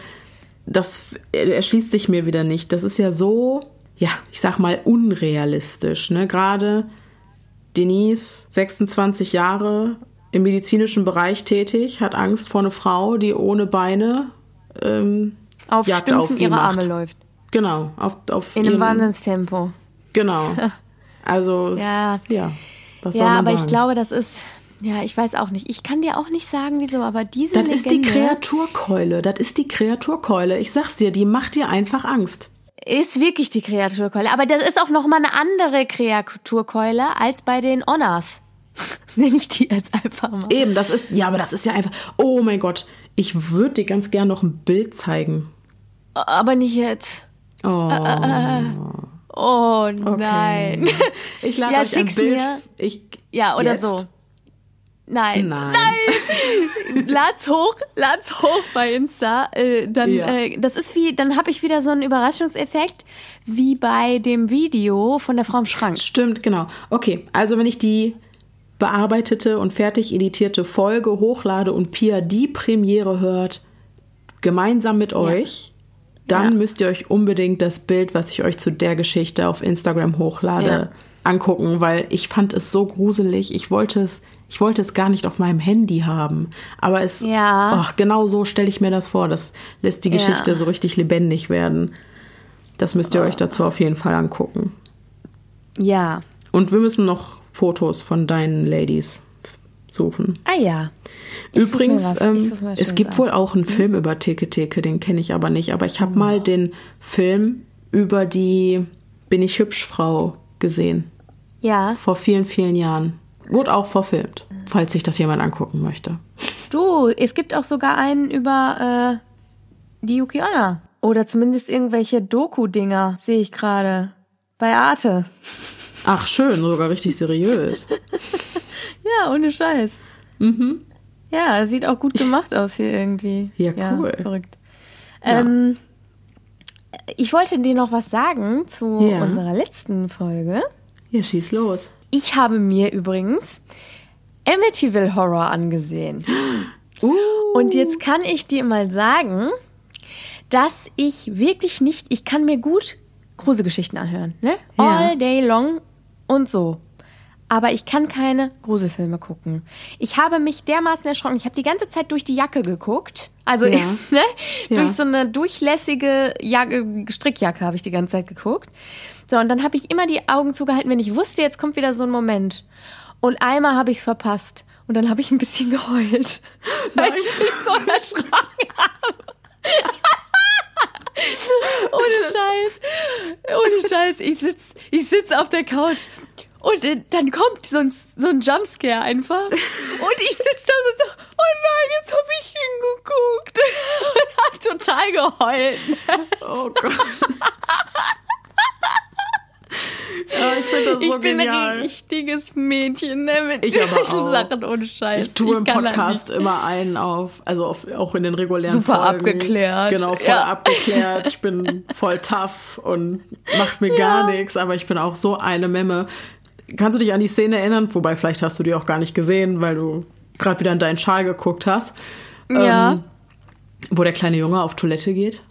das erschließt sich mir wieder nicht. Das ist ja so, ja, ich sag mal unrealistisch. Ne? Gerade Denise, 26 Jahre, im medizinischen Bereich tätig, hat Angst vor einer Frau, die ohne Beine ähm, ey. Auf Jagd auf sie ihrer macht. Arme läuft. Genau, auf, auf In einem Wahnsinnstempo. Genau. Also Ja. ja. Was Ja, aber ich sagen? glaube, das ist. Ja, ich weiß auch nicht. Ich kann dir auch nicht sagen, wieso, aber diese Das ist die Legende Kreaturkeule. Das ist die Kreaturkeule. Ich sag's dir, die macht dir einfach Angst. ist wirklich die Kreaturkeule. Aber das ist auch noch mal eine andere Kreaturkeule als bei den Honors. Nenne ich die jetzt einfach mal. Eben, das ist, ja, aber das ist ja einfach, oh mein Gott, ich würde dir ganz gern noch ein Bild zeigen. Aber nicht jetzt. Oh, Oh okay. nein. Ich lade Ja, euch ein Bild. mir. Ich, Ja, oder jetzt? so. Nein. Nein. Lad's hoch, lad's hoch bei Insta. Äh, dann, Ja. äh, das ist wie, dann habe ich wieder so einen Überraschungseffekt wie bei dem Video von der Frau im Schrank. Stimmt, genau. Okay, also wenn ich die bearbeitete und fertig editierte Folge hochlade und Pia die Premiere hört, gemeinsam mit euch, dann Ja. müsst ihr euch unbedingt das Bild, was ich euch zu der Geschichte auf Instagram hochlade, Ja. angucken, weil ich fand es so gruselig. Ich wollte es, ich wollte es gar nicht auf meinem Handy haben. Aber es, Ja. ach, genau so stelle ich mir das vor. Das lässt die. Geschichte so richtig lebendig werden. Das müsst ihr euch dazu auf jeden Fall angucken. Ja. Und wir müssen noch Fotos von deinen Ladies suchen. Ah ja. Ich Übrigens, ähm, es gibt aus. wohl auch einen Film über Teke Teke, den kenne ich aber nicht. Aber ich habe mal den Film über die Bin ich hübsch Frau gesehen. Ja. Vor vielen, vielen Jahren. Wurde auch verfilmt, falls sich das jemand angucken möchte. Du, es gibt auch sogar einen über äh, die Yuki Onna. Oder zumindest irgendwelche Doku-Dinger, sehe ich gerade. Bei Arte. Ach, schön, sogar richtig seriös. Ja, ohne Scheiß. Mhm. Ja, sieht auch gut gemacht aus hier irgendwie. Ja, cool. verrückt. Ähm, ich wollte dir noch was sagen zu Ja. unserer letzten Folge. Ja, schieß los. Ich habe mir übrigens Amityville Horror angesehen. Uh, Und jetzt kann ich dir mal sagen, dass ich wirklich nicht, ich kann mir gut Gruselgeschichten anhören, ne? Ja. All day long und so. Aber ich kann keine Gruselfilme gucken. Ich habe mich dermaßen erschrocken. Ich habe die ganze Zeit durch die Jacke geguckt. Also, Ja. ne? Ja. Durch so eine durchlässige Jacke, Strickjacke habe ich die ganze Zeit geguckt. So, und dann habe ich immer die Augen zugehalten, wenn ich wusste, jetzt kommt wieder so ein Moment. Und einmal habe ich es verpasst. Und dann habe ich ein bisschen geheult. Weil ich mich so erschrocken habe. Ohne Scheiß. Ohne Scheiß. Ich sitz, ich sitz auf der Couch. Und dann kommt so ein, so ein Jumpscare einfach. Und ich sitz da so, so oh nein, jetzt habe ich hingeguckt. Und hab total geheult. oh Gott. Ja, ich so ich bin ein richtiges Mädchen, ne? Mit Ich aber auch. Sachen ohne Scheiß. Ich tue im da Podcast immer einen auf, also auf, auch in den regulären Super Folgen. abgeklärt. Genau, voll Ja. abgeklärt. Ich bin voll tough und macht mir gar nichts, aber ich bin auch so eine Memme. Kannst du dich an die Szene erinnern? Wobei, vielleicht hast du die auch gar nicht gesehen, weil du gerade wieder in deinen Schal geguckt hast. Ja. Ähm, wo der kleine Junge auf Toilette geht.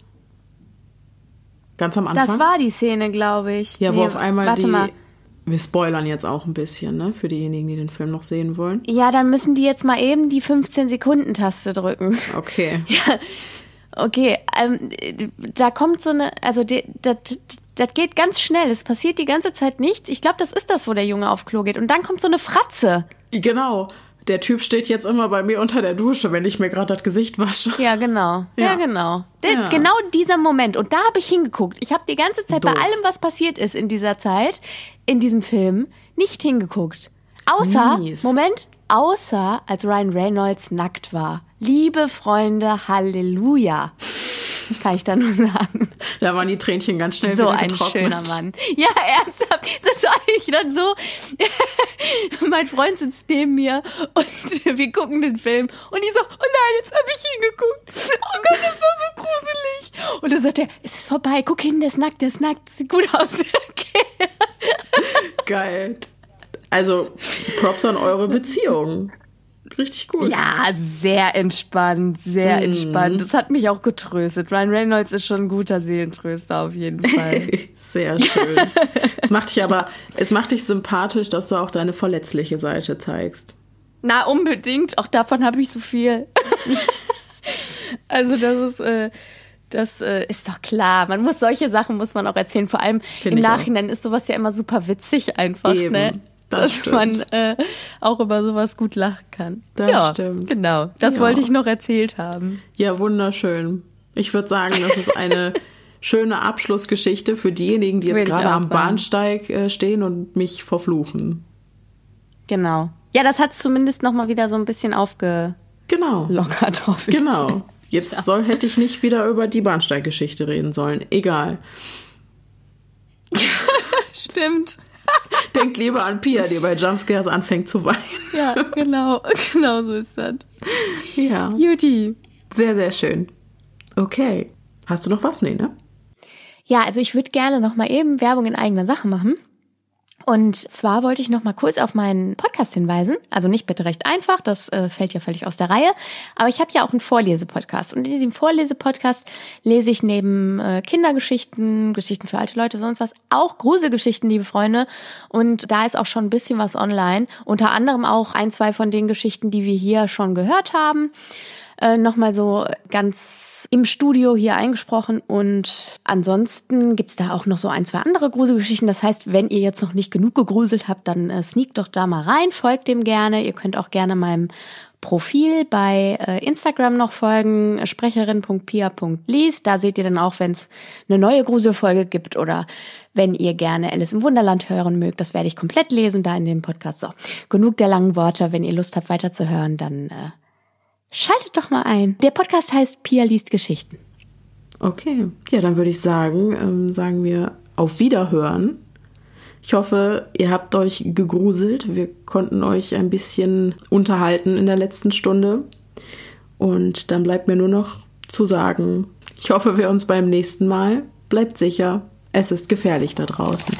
Ganz am Anfang. Das war die Szene, glaube ich. ja, wo Nee, auf einmal warte die. Mal. Wir spoilern jetzt auch ein bisschen, ne? Für diejenigen, die den Film noch sehen wollen. Ja, dann müssen die jetzt mal eben die 15-Sekunden-Taste drücken. Okay. Okay, ähm, da kommt so eine, also das geht ganz schnell. Es passiert die ganze Zeit nichts. Ich glaube, das ist das, wo der Junge auf Klo geht. Und dann kommt so eine Fratze. Genau. Der Typ steht jetzt immer bei mir unter der Dusche, wenn ich mir gerade das Gesicht wasche. Ja, genau. Ja, ja genau. Der, ja. Genau dieser Moment. Und da habe ich hingeguckt. Ich habe die ganze Zeit Doof. bei allem, was passiert ist in dieser Zeit, in diesem Film, nicht hingeguckt. Außer, Mies. Moment, außer als Ryan Reynolds nackt war. Liebe Freunde, Halleluja. Kann ich da nur sagen. Da waren die Tränchen ganz schnell so wieder getrocknet. So ein schöner Mann. Ja, ernsthaft. Das war ich dann so. mein Freund sitzt neben mir und wir gucken den Film und ich so, oh nein, jetzt habe ich hingeguckt. Oh Gott, das war so gruselig. Und dann sagt er, es ist vorbei, guck hin, der ist nackt, der ist nackt, sieht gut aus. Okay. Geil. Also, Props an eure Beziehung richtig gut. Ja, sehr entspannt, sehr mm. entspannt. Das hat mich auch getröstet. Ryan Reynolds ist schon ein guter Seelentröster auf jeden Fall. sehr schön. es macht dich aber, es macht dich sympathisch, dass du auch deine verletzliche Seite zeigst. Na, unbedingt. Auch davon habe ich so viel. also das ist, äh, das äh, ist doch klar. Man muss solche Sachen muss man auch erzählen. Vor allem Find im Nachhinein auch. ist sowas ja immer super witzig einfach. Eben. Ne? Das dass man äh, auch über sowas gut lachen kann. Das ja, stimmt. Genau. Das ja. wollte ich noch erzählt haben. Ja, wunderschön. Ich würde sagen, das ist eine schöne Abschlussgeschichte für diejenigen, die jetzt gerade am. Bahnsteig äh, stehen und mich verfluchen. Genau. Ja, das hat es zumindest noch mal wieder so ein bisschen aufgelockert. Genau. Hoffe ich. Genau. Jetzt ja. soll, hätte ich nicht wieder über die Bahnsteiggeschichte reden sollen. Egal. Stimmt. Denkt lieber an Pia, die bei Jumpscares anfängt zu weinen. Ja, genau. Genau so ist das. Ja. Juti. Sehr, sehr schön. Okay. Hast du noch was? Nee, ne? Ja, also ich würde gerne noch mal eben Werbung in eigener Sache machen. Und zwar wollte ich noch mal kurz auf meinen Podcast hinweisen. Also nicht bitte recht einfach, das äh, fällt ja völlig aus der Reihe. Aber ich habe ja auch einen Vorlesepodcast. Und in diesem Vorlesepodcast lese ich neben äh, Kindergeschichten, Geschichten für alte Leute, sonst was, auch Gruselgeschichten, liebe Freunde. Und da ist auch schon ein bisschen was online. Unter anderem auch ein, zwei von den Geschichten, die wir hier schon gehört haben äh, nochmal so ganz im Studio hier eingesprochen. Und ansonsten gibt's da auch noch so ein, zwei andere Gruselgeschichten. Das heißt, wenn ihr jetzt noch nicht genug gegruselt habt, dann äh, sneakt doch da mal rein, folgt dem gerne. Ihr könnt auch gerne meinem Profil bei äh, Instagram noch folgen, sprecherin.pia.lies. Da seht ihr dann auch, wenn es eine neue Gruselfolge gibt oder wenn ihr gerne Alice im Wunderland hören mögt. Das werde ich komplett lesen da in dem Podcast. So, genug der langen Worte. Wenn ihr Lust habt weiterzuhören, dann äh, Schaltet doch mal ein. Der Podcast heißt Pia liest Geschichten. Okay, ja, dann würde ich sagen, ähm, sagen wir auf Wiederhören. Ich hoffe, ihr habt euch gegruselt. Wir konnten euch ein bisschen unterhalten in der letzten Stunde. Und dann bleibt mir nur noch zu sagen, ich hoffe, wir uns beim nächsten Mal. Bleibt sicher, es ist gefährlich da draußen.